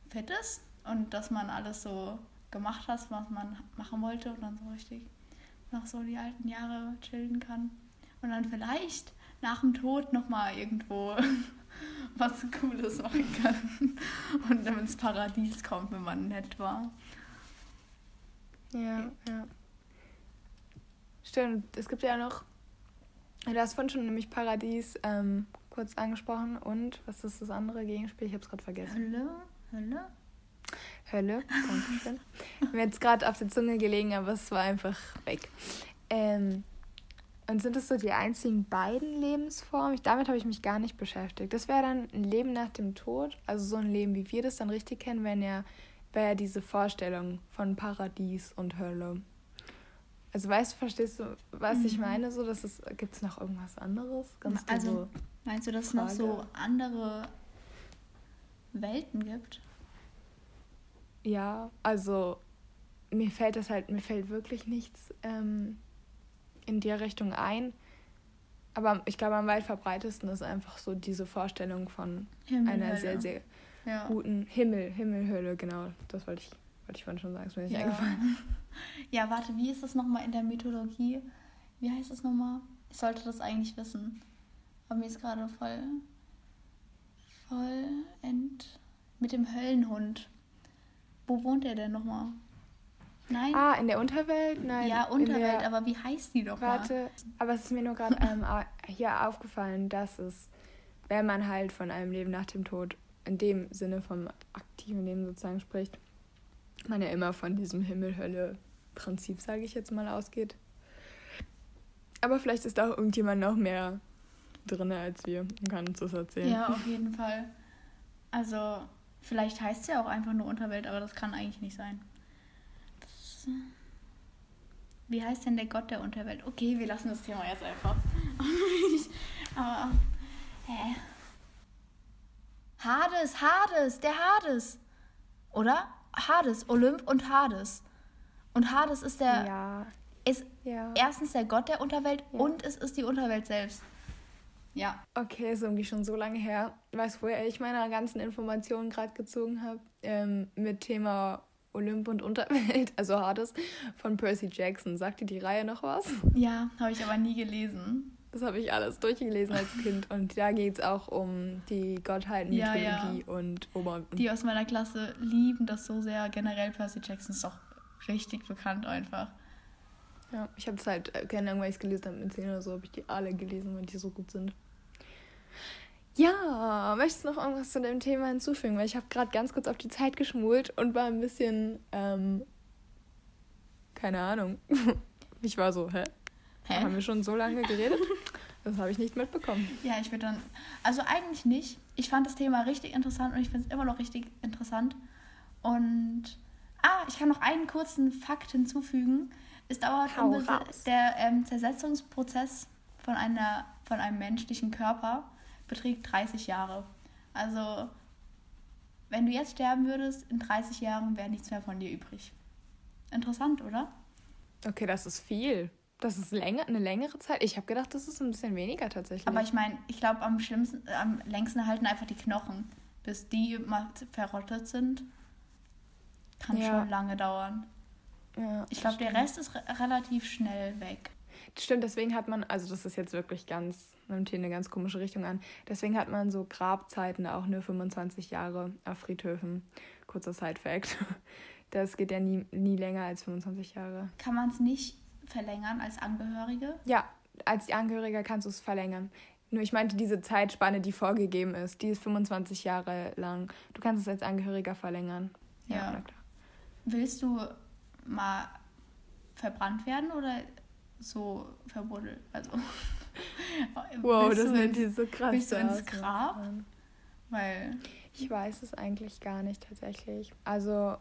[SPEAKER 2] fit ist und dass man alles so gemacht hat, was man machen wollte und dann so richtig noch so die alten Jahre chillen kann. Und dann vielleicht nach dem Tod nochmal irgendwo was Cooles machen kann. Und dann ins Paradies kommt, wenn man nett war.
[SPEAKER 1] Ja, ja. Stimmt, es gibt ja noch, du hast vorhin schon nämlich Paradies ähm, kurz angesprochen und was ist das andere Gegenspiel? Ich habe es gerade vergessen. Hölle? Hölle? Hölle, danke schön. Mir jetzt gerade auf der Zunge gelegen, aber es war einfach weg. Ähm, und sind es so die einzigen beiden Lebensformen? Ich, damit habe ich mich gar nicht beschäftigt. Das wäre dann ein Leben nach dem Tod, also so ein Leben, wie wir das dann richtig kennen, wäre ja, wär ja diese Vorstellung von Paradies und Hölle. Also weißt du, verstehst du, was mhm. ich meine? So, dass es gibt es noch irgendwas anderes? Ganz
[SPEAKER 2] also meinst du, dass es noch so andere Welten gibt?
[SPEAKER 1] Ja, also mir fällt das halt, mir fällt wirklich nichts ähm, in der Richtung ein. Aber ich glaube, am weit verbreitesten ist einfach so diese Vorstellung von Himmel, einer sehr, sehr ja. guten Himmel, Himmelhöhle, genau. Das wollte ich, wollte ich vorhin schon sagen, ist mir nicht
[SPEAKER 2] ja. eingefallen. Ja, warte, wie ist das nochmal in der Mythologie? Wie heißt das nochmal? Ich sollte das eigentlich wissen. Aber mir ist gerade voll. voll ent. mit dem Höllenhund. Wo wohnt er denn nochmal?
[SPEAKER 1] Nein. Ah, in der Unterwelt? Nein.
[SPEAKER 2] Ja, Unterwelt, aber wie heißt die doch
[SPEAKER 1] Warte, mal? aber es ist mir nur gerade ähm, hier aufgefallen, dass es, wenn man halt von einem Leben nach dem Tod in dem Sinne vom aktiven Leben sozusagen spricht, man ja immer von diesem Himmel-Hölle-Prinzip, sage ich jetzt mal, ausgeht. Aber vielleicht ist da auch irgendjemand noch mehr drin als wir und kann uns das erzählen.
[SPEAKER 2] Ja, auf jeden Fall. Also, vielleicht heißt es ja auch einfach nur Unterwelt, aber das kann eigentlich nicht sein. Wie heißt denn der Gott der Unterwelt? Okay, wir lassen das Thema jetzt einfach. aber, hä? Hades, Hades, der Hades. Oder? Hades, Olymp und Hades. Und Hades ist der. Ja. Ist ja. erstens der Gott der Unterwelt ja. und es ist die Unterwelt selbst. Ja.
[SPEAKER 1] Okay, ist irgendwie schon so lange her. Weißt du, woher ich meine ganzen Informationen gerade gezogen habe? Ähm, mit Thema Olymp und Unterwelt, also Hades, von Percy Jackson. Sagt dir die Reihe noch was?
[SPEAKER 2] Ja, habe ich aber nie gelesen.
[SPEAKER 1] Das habe ich alles durchgelesen als Kind. Und da geht es auch um die Gottheiten-Mythologie ja, ja. und Ober.
[SPEAKER 2] Die aus meiner Klasse lieben das so sehr. Generell Percy Jackson ist doch richtig bekannt einfach.
[SPEAKER 1] Ja, ich habe es halt, äh, keine Ahnung, weil ich es gelesen habe mit 10 oder so, habe ich die alle gelesen, weil die so gut sind. Ja, möchtest du noch irgendwas zu dem Thema hinzufügen? Weil ich habe gerade ganz kurz auf die Zeit geschmult und war ein bisschen, ähm, keine Ahnung. ich war so, hä? Hä? Haben wir schon so lange geredet? Das habe ich nicht mitbekommen.
[SPEAKER 2] Ja, ich würde dann. Also eigentlich nicht. Ich fand das Thema richtig interessant und ich finde es immer noch richtig interessant. Und. Ah, ich kann noch einen kurzen Fakt hinzufügen. Es dauert ungefähr der ähm, Zersetzungsprozess von, einer, von einem menschlichen Körper beträgt 30 Jahre. Also, wenn du jetzt sterben würdest, in 30 Jahren wäre nichts mehr von dir übrig. Interessant, oder?
[SPEAKER 1] Okay, das ist viel. Das ist länger, eine längere Zeit. Ich habe gedacht, das ist ein bisschen weniger tatsächlich.
[SPEAKER 2] Aber ich meine, ich glaube, am schlimmsten, am längsten halten einfach die Knochen. Bis die mal verrottet sind, kann ja. schon lange dauern. Ja, ich glaube, der Rest ist re relativ schnell weg.
[SPEAKER 1] Stimmt, deswegen hat man, also das ist jetzt wirklich ganz, nimmt hier eine ganz komische Richtung an. Deswegen hat man so Grabzeiten auch nur 25 Jahre auf Friedhöfen. Kurzer Side-Fact. Das geht ja nie, nie länger als 25 Jahre.
[SPEAKER 2] Kann man es nicht verlängern als Angehörige?
[SPEAKER 1] Ja, als Angehöriger kannst du es verlängern. Nur ich meinte diese Zeitspanne, die vorgegeben ist, die ist 25 Jahre lang. Du kannst es als Angehöriger verlängern. Ja. ja
[SPEAKER 2] klar. Willst du mal verbrannt werden oder so verbuddelt? Also. wow, das nennt ihr so krass. Willst du ins Grab?
[SPEAKER 1] Weil. Ich weiß es eigentlich gar nicht tatsächlich. Also,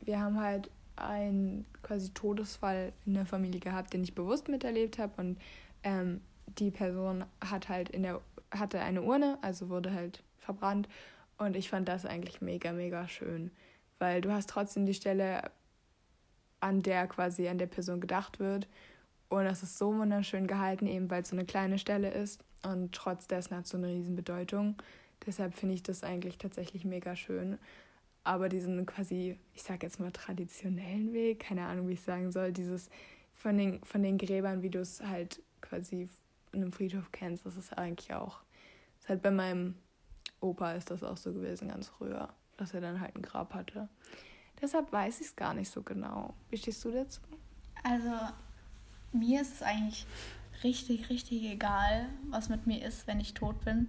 [SPEAKER 1] wir haben halt einen quasi Todesfall in der Familie gehabt, den ich bewusst miterlebt habe und ähm, die Person hat halt in der hatte eine Urne, also wurde halt verbrannt und ich fand das eigentlich mega mega schön, weil du hast trotzdem die Stelle an der quasi an der Person gedacht wird und das ist so wunderschön gehalten, eben weil es so eine kleine Stelle ist und trotz dessen hat es so eine Riesenbedeutung. Deshalb finde ich das eigentlich tatsächlich mega schön aber diesen quasi, ich sag jetzt mal traditionellen Weg, keine Ahnung, wie ich sagen soll, dieses von den, von den Gräbern, wie du es halt quasi in einem Friedhof kennst, das ist eigentlich auch, das ist halt bei meinem Opa ist das auch so gewesen, ganz früher, dass er dann halt ein Grab hatte. Deshalb weiß ich es gar nicht so genau. Wie stehst du dazu?
[SPEAKER 2] Also, mir ist es eigentlich richtig, richtig egal, was mit mir ist, wenn ich tot bin.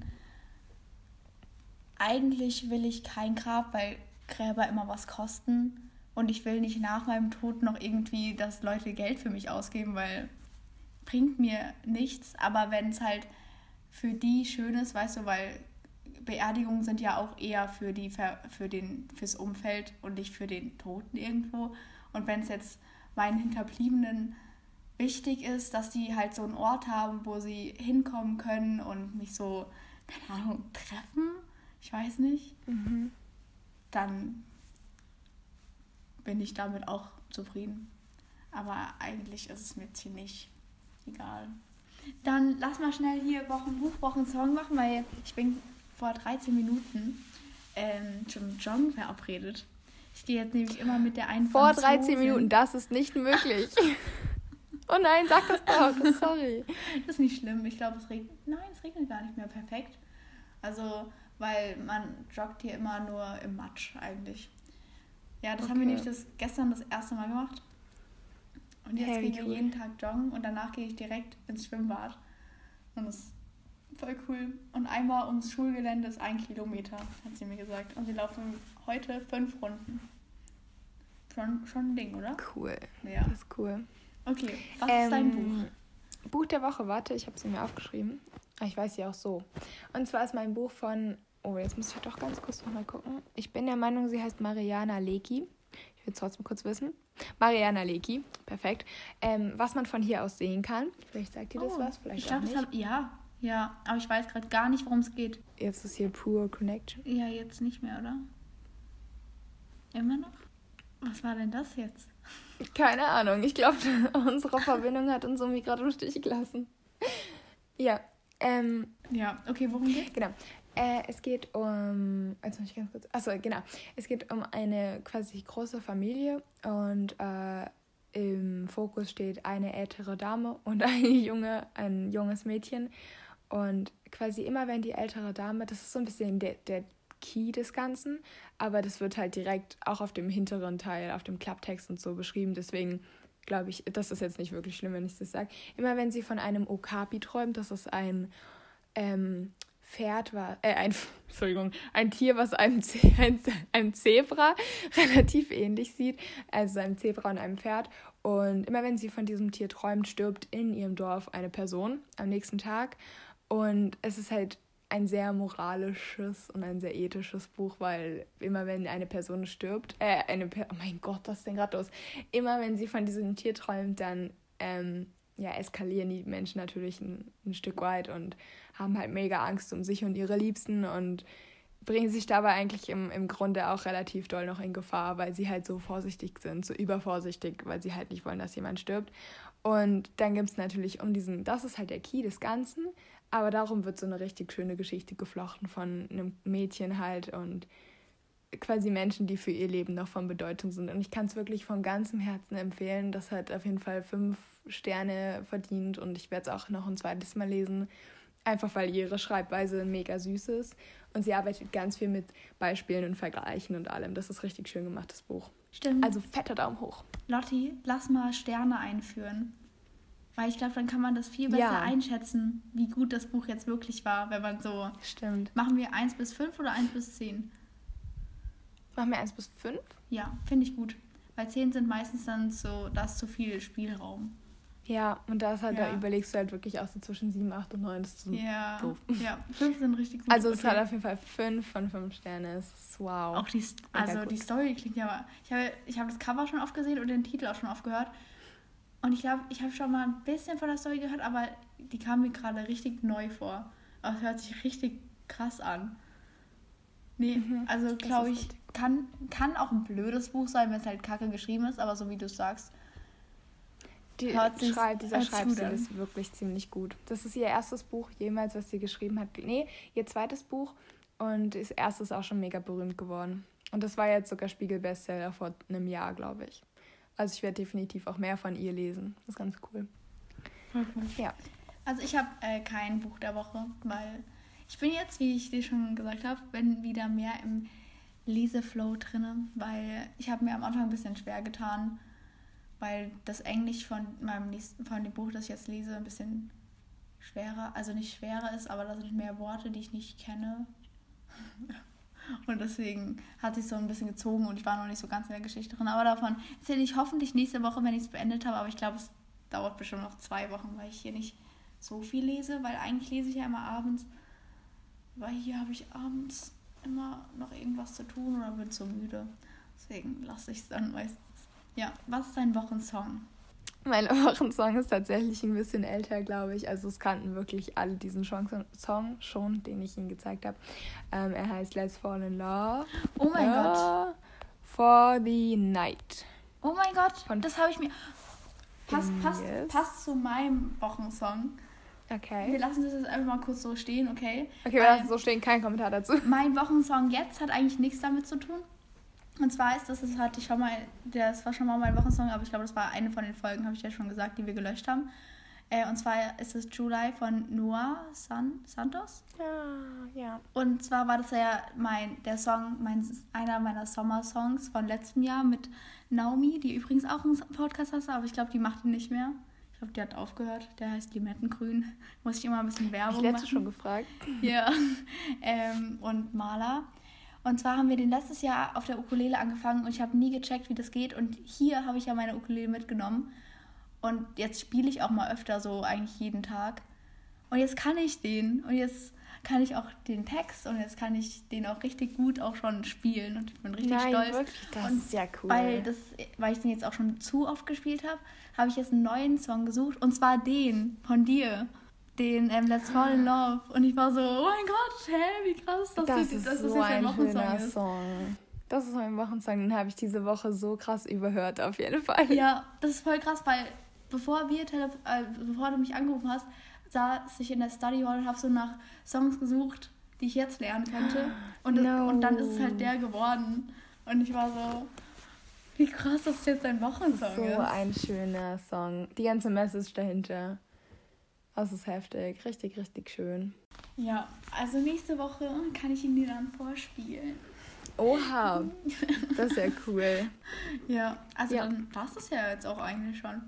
[SPEAKER 2] Eigentlich will ich kein Grab, weil Gräber immer was kosten. Und ich will nicht nach meinem Tod noch irgendwie, dass Leute Geld für mich ausgeben, weil bringt mir nichts. Aber wenn es halt für die schön ist, weißt du, weil Beerdigungen sind ja auch eher für die für den fürs Umfeld und nicht für den Toten irgendwo. Und wenn es jetzt meinen Hinterbliebenen wichtig ist, dass die halt so einen Ort haben, wo sie hinkommen können und mich so, keine Ahnung, treffen, ich weiß nicht, mhm dann bin ich damit auch zufrieden. Aber eigentlich ist es mir ziemlich egal. Dann lass mal schnell hier Wochen, Buchwochen Song machen, weil ich bin vor 13 Minuten ähm, zum Joggen verabredet. Ich gehe jetzt nämlich immer mit der einen
[SPEAKER 1] Vor 13 Minuten, das ist nicht möglich. Oh nein, sag das doch. Sorry.
[SPEAKER 2] Das ist nicht schlimm. Ich glaube, es regnet. Nein, es regnet gar nicht mehr perfekt. Also, weil man joggt hier immer nur im Matsch eigentlich. Ja, das okay. haben wir nämlich das, gestern das erste Mal gemacht. Und jetzt hey, gehen wir cool. jeden Tag joggen und danach gehe ich direkt ins Schwimmbad. Und das ist voll cool. Und einmal ums Schulgelände ist ein Kilometer, hat sie mir gesagt. Und wir laufen heute fünf Runden. Schon, schon ein Ding, oder?
[SPEAKER 1] Cool. Ja. Das ist cool.
[SPEAKER 2] Okay, was ähm, ist dein Buch?
[SPEAKER 1] Buch der Woche, warte, ich habe sie mir aufgeschrieben. Ich weiß sie auch so. Und zwar ist mein Buch von, oh, jetzt muss ich doch ganz kurz nochmal gucken. Ich bin der Meinung, sie heißt Mariana Leki. Ich will es trotzdem kurz wissen. Mariana Leki, perfekt. Ähm, was man von hier aus sehen kann. Vielleicht sagt ihr das oh, was, vielleicht
[SPEAKER 2] ich glaub, auch nicht. Hab, ja, ja, aber ich weiß gerade gar nicht, worum es geht.
[SPEAKER 1] Jetzt ist hier Pure Connection.
[SPEAKER 2] Ja, jetzt nicht mehr, oder? Immer noch? Was war denn das jetzt?
[SPEAKER 1] Keine Ahnung. Ich glaube, unsere Verbindung hat uns irgendwie gerade im Stich gelassen. Ja. Ähm,
[SPEAKER 2] ja, okay, worum geht's?
[SPEAKER 1] Genau. Äh, es geht um. Jetzt muss ich ganz kurz. Achso, genau. Es geht um eine quasi große Familie und äh, im Fokus steht eine ältere Dame und eine junge, ein junges Mädchen. Und quasi immer, wenn die ältere Dame, das ist so ein bisschen der, der Key des Ganzen, aber das wird halt direkt auch auf dem hinteren Teil, auf dem Klapptext und so beschrieben. Deswegen glaube ich, das ist jetzt nicht wirklich schlimm, wenn ich das sage. Immer wenn sie von einem Okapi träumt, das ist ein ähm, Pferd war, äh, ein, Entschuldigung, ein Tier, was einem, ein, einem Zebra relativ ähnlich sieht, also einem Zebra und einem Pferd. Und immer wenn sie von diesem Tier träumt, stirbt in ihrem Dorf eine Person am nächsten Tag. Und es ist halt ein sehr moralisches und ein sehr ethisches Buch, weil immer wenn eine Person stirbt, äh, eine per oh mein Gott, was ist denn gerade los? Immer wenn sie von diesem Tier träumt, dann ähm, ja, eskalieren die Menschen natürlich ein, ein Stück weit und haben halt mega Angst um sich und ihre Liebsten und bringen sich dabei eigentlich im, im Grunde auch relativ doll noch in Gefahr, weil sie halt so vorsichtig sind, so übervorsichtig, weil sie halt nicht wollen, dass jemand stirbt. Und dann gibt es natürlich um diesen, das ist halt der Key des Ganzen, aber darum wird so eine richtig schöne Geschichte geflochten von einem Mädchen halt und quasi Menschen, die für ihr Leben noch von Bedeutung sind. Und ich kann es wirklich von ganzem Herzen empfehlen. Das hat auf jeden Fall fünf Sterne verdient und ich werde es auch noch ein zweites Mal lesen. Einfach weil ihre Schreibweise mega süß ist. Und sie arbeitet ganz viel mit Beispielen und Vergleichen und allem. Das ist richtig schön gemacht, das Buch.
[SPEAKER 2] Stimmt.
[SPEAKER 1] Also fetter Daumen hoch.
[SPEAKER 2] Lotti, lass mal Sterne einführen. Weil ich glaube, dann kann man das viel besser ja. einschätzen, wie gut das Buch jetzt wirklich war, wenn man so.
[SPEAKER 1] Stimmt.
[SPEAKER 2] Machen wir 1 bis 5 oder 1 bis 10?
[SPEAKER 1] Machen wir 1 bis 5?
[SPEAKER 2] Ja, finde ich gut. Weil 10 sind meistens dann so, da ist zu viel Spielraum.
[SPEAKER 1] Ja, und da ist halt, ja. da überlegst du halt wirklich auch so zwischen 7, 8 und 9. Das ist so
[SPEAKER 2] ja. doof. Ja, 5 sind richtig gut.
[SPEAKER 1] Also es okay. hat auf jeden Fall 5 von 5 Sterne. Das ist wow.
[SPEAKER 2] Auch die, also die Story klingt ja. Ich habe ich hab das Cover schon oft gesehen und den Titel auch schon oft gehört. Und ich glaube, ich habe schon mal ein bisschen von der Story gehört, aber die kam mir gerade richtig neu vor. Aber es hört sich richtig krass an. Nee, mhm, also glaube ich, kann, kann auch ein blödes Buch sein, wenn es halt kacke geschrieben ist, aber so wie du sagst.
[SPEAKER 1] Die Schreib, dieser Schreibstil ist wirklich ziemlich gut. Das ist ihr erstes Buch jemals, was sie geschrieben hat. Nee, ihr zweites Buch und das erste ist auch schon mega berühmt geworden. Und das war jetzt sogar Spiegel-Bestseller vor einem Jahr, glaube ich. Also ich werde definitiv auch mehr von ihr lesen. Das ist ganz cool.
[SPEAKER 2] Mhm. Ja. Also ich habe äh, kein Buch der Woche, weil ich bin jetzt, wie ich dir schon gesagt habe, bin wieder mehr im Leseflow drin, weil ich habe mir am Anfang ein bisschen schwer getan, weil das Englisch von meinem nächsten, von dem Buch, das ich jetzt lese, ein bisschen schwerer, also nicht schwerer ist, aber da sind mehr Worte, die ich nicht kenne. Und deswegen hat sich so ein bisschen gezogen und ich war noch nicht so ganz in der Geschichte drin. Aber davon erzähle ich hoffentlich nächste Woche, wenn ich es beendet habe. Aber ich glaube, es dauert bestimmt noch zwei Wochen, weil ich hier nicht so viel lese, weil eigentlich lese ich ja immer abends. Weil hier habe ich abends immer noch irgendwas zu tun oder bin zu müde. Deswegen lasse ich es dann meistens. Ja, was ist dein Wochensong?
[SPEAKER 1] Mein Wochensong ist tatsächlich ein bisschen älter, glaube ich. Also es kannten wirklich alle diesen Song schon, den ich ihnen gezeigt habe. Ähm, er heißt Let's Fall in Love.
[SPEAKER 2] Oh mein uh, Gott.
[SPEAKER 1] For the Night.
[SPEAKER 2] Oh mein Gott, Von das habe ich mir... Passt, passt, passt zu meinem Wochensong.
[SPEAKER 1] Okay.
[SPEAKER 2] Wir lassen das jetzt einfach mal kurz so stehen, okay?
[SPEAKER 1] Okay, wir lassen es so stehen, kein Kommentar dazu.
[SPEAKER 2] Mein Wochensong jetzt hat eigentlich nichts damit zu tun. Und zwar ist das, das hatte ich schon mal, das war schon mal mein Wochensong, aber ich glaube, das war eine von den Folgen, habe ich ja schon gesagt, die wir gelöscht haben. Äh, und zwar ist es July von Noah San Santos.
[SPEAKER 1] Ja, ja.
[SPEAKER 2] Und zwar war das ja mein, der Song, mein, einer meiner Sommersongs von letztem Jahr mit Naomi, die übrigens auch einen Podcast hat, aber ich glaube, die macht ihn nicht mehr. Ich glaube, die hat aufgehört. Der heißt Limettengrün. Muss ich immer ein bisschen Werbung
[SPEAKER 1] ich
[SPEAKER 2] machen.
[SPEAKER 1] Ich schon gefragt.
[SPEAKER 2] Ja. ähm, und Maler. Und zwar haben wir den letztes Jahr auf der Ukulele angefangen und ich habe nie gecheckt, wie das geht. Und hier habe ich ja meine Ukulele mitgenommen. Und jetzt spiele ich auch mal öfter so, eigentlich jeden Tag. Und jetzt kann ich den. Und jetzt kann ich auch den Text und jetzt kann ich den auch richtig gut auch schon spielen. Und ich bin richtig
[SPEAKER 1] Nein,
[SPEAKER 2] stolz.
[SPEAKER 1] Wirklich? Das
[SPEAKER 2] und
[SPEAKER 1] ist ja cool.
[SPEAKER 2] Weil, das, weil ich den jetzt auch schon zu oft gespielt habe, habe ich jetzt einen neuen Song gesucht. Und zwar den von dir. Den ähm, Let's Fall in Love. Und ich war so, oh mein Gott, hä, wie krass, dass
[SPEAKER 1] das,
[SPEAKER 2] du,
[SPEAKER 1] ist
[SPEAKER 2] dass
[SPEAKER 1] so
[SPEAKER 2] das jetzt
[SPEAKER 1] ein
[SPEAKER 2] Wochensong ist.
[SPEAKER 1] Song. Das ist mein Wochensong, den habe ich diese Woche so krass überhört, auf jeden Fall.
[SPEAKER 2] Ja, das ist voll krass, weil bevor wir Tele äh, bevor du mich angerufen hast, saß ich in der Study Hall und habe so nach Songs gesucht, die ich jetzt lernen könnte. Und, das,
[SPEAKER 1] No.
[SPEAKER 2] und dann ist es halt der geworden. Und ich war so, wie krass, dass es jetzt ein Wochensong
[SPEAKER 1] So
[SPEAKER 2] ist.
[SPEAKER 1] ein schöner Song. Die ganze Message dahinter. Das ist heftig. Richtig, richtig schön.
[SPEAKER 2] Ja, also nächste Woche kann ich ihn dir dann vorspielen.
[SPEAKER 1] Oha. Das ist ja cool.
[SPEAKER 2] Ja, also
[SPEAKER 1] Ja.
[SPEAKER 2] dann war es das ja jetzt auch eigentlich schon.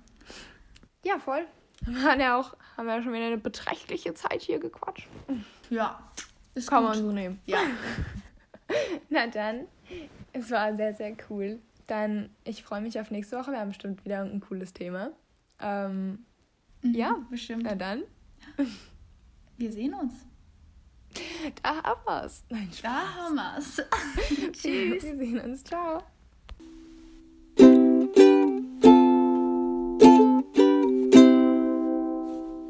[SPEAKER 1] Ja, voll. Wir haben ja auch, haben ja schon wieder eine beträchtliche Zeit hier gequatscht.
[SPEAKER 2] Ja, ist
[SPEAKER 1] Kann
[SPEAKER 2] gut.
[SPEAKER 1] man so nehmen.
[SPEAKER 2] Ja,
[SPEAKER 1] Na dann, es war sehr, sehr cool. Dann, ich freue mich auf nächste Woche. Wir haben bestimmt wieder ein cooles Thema. Ähm,
[SPEAKER 2] Mhm,
[SPEAKER 1] Ja.
[SPEAKER 2] bestimmt.
[SPEAKER 1] na dann,
[SPEAKER 2] Wir sehen uns.
[SPEAKER 1] da haben wir's. Nein, Spaß.
[SPEAKER 2] Da haben wir's.
[SPEAKER 1] Wir sehen uns. Ciao.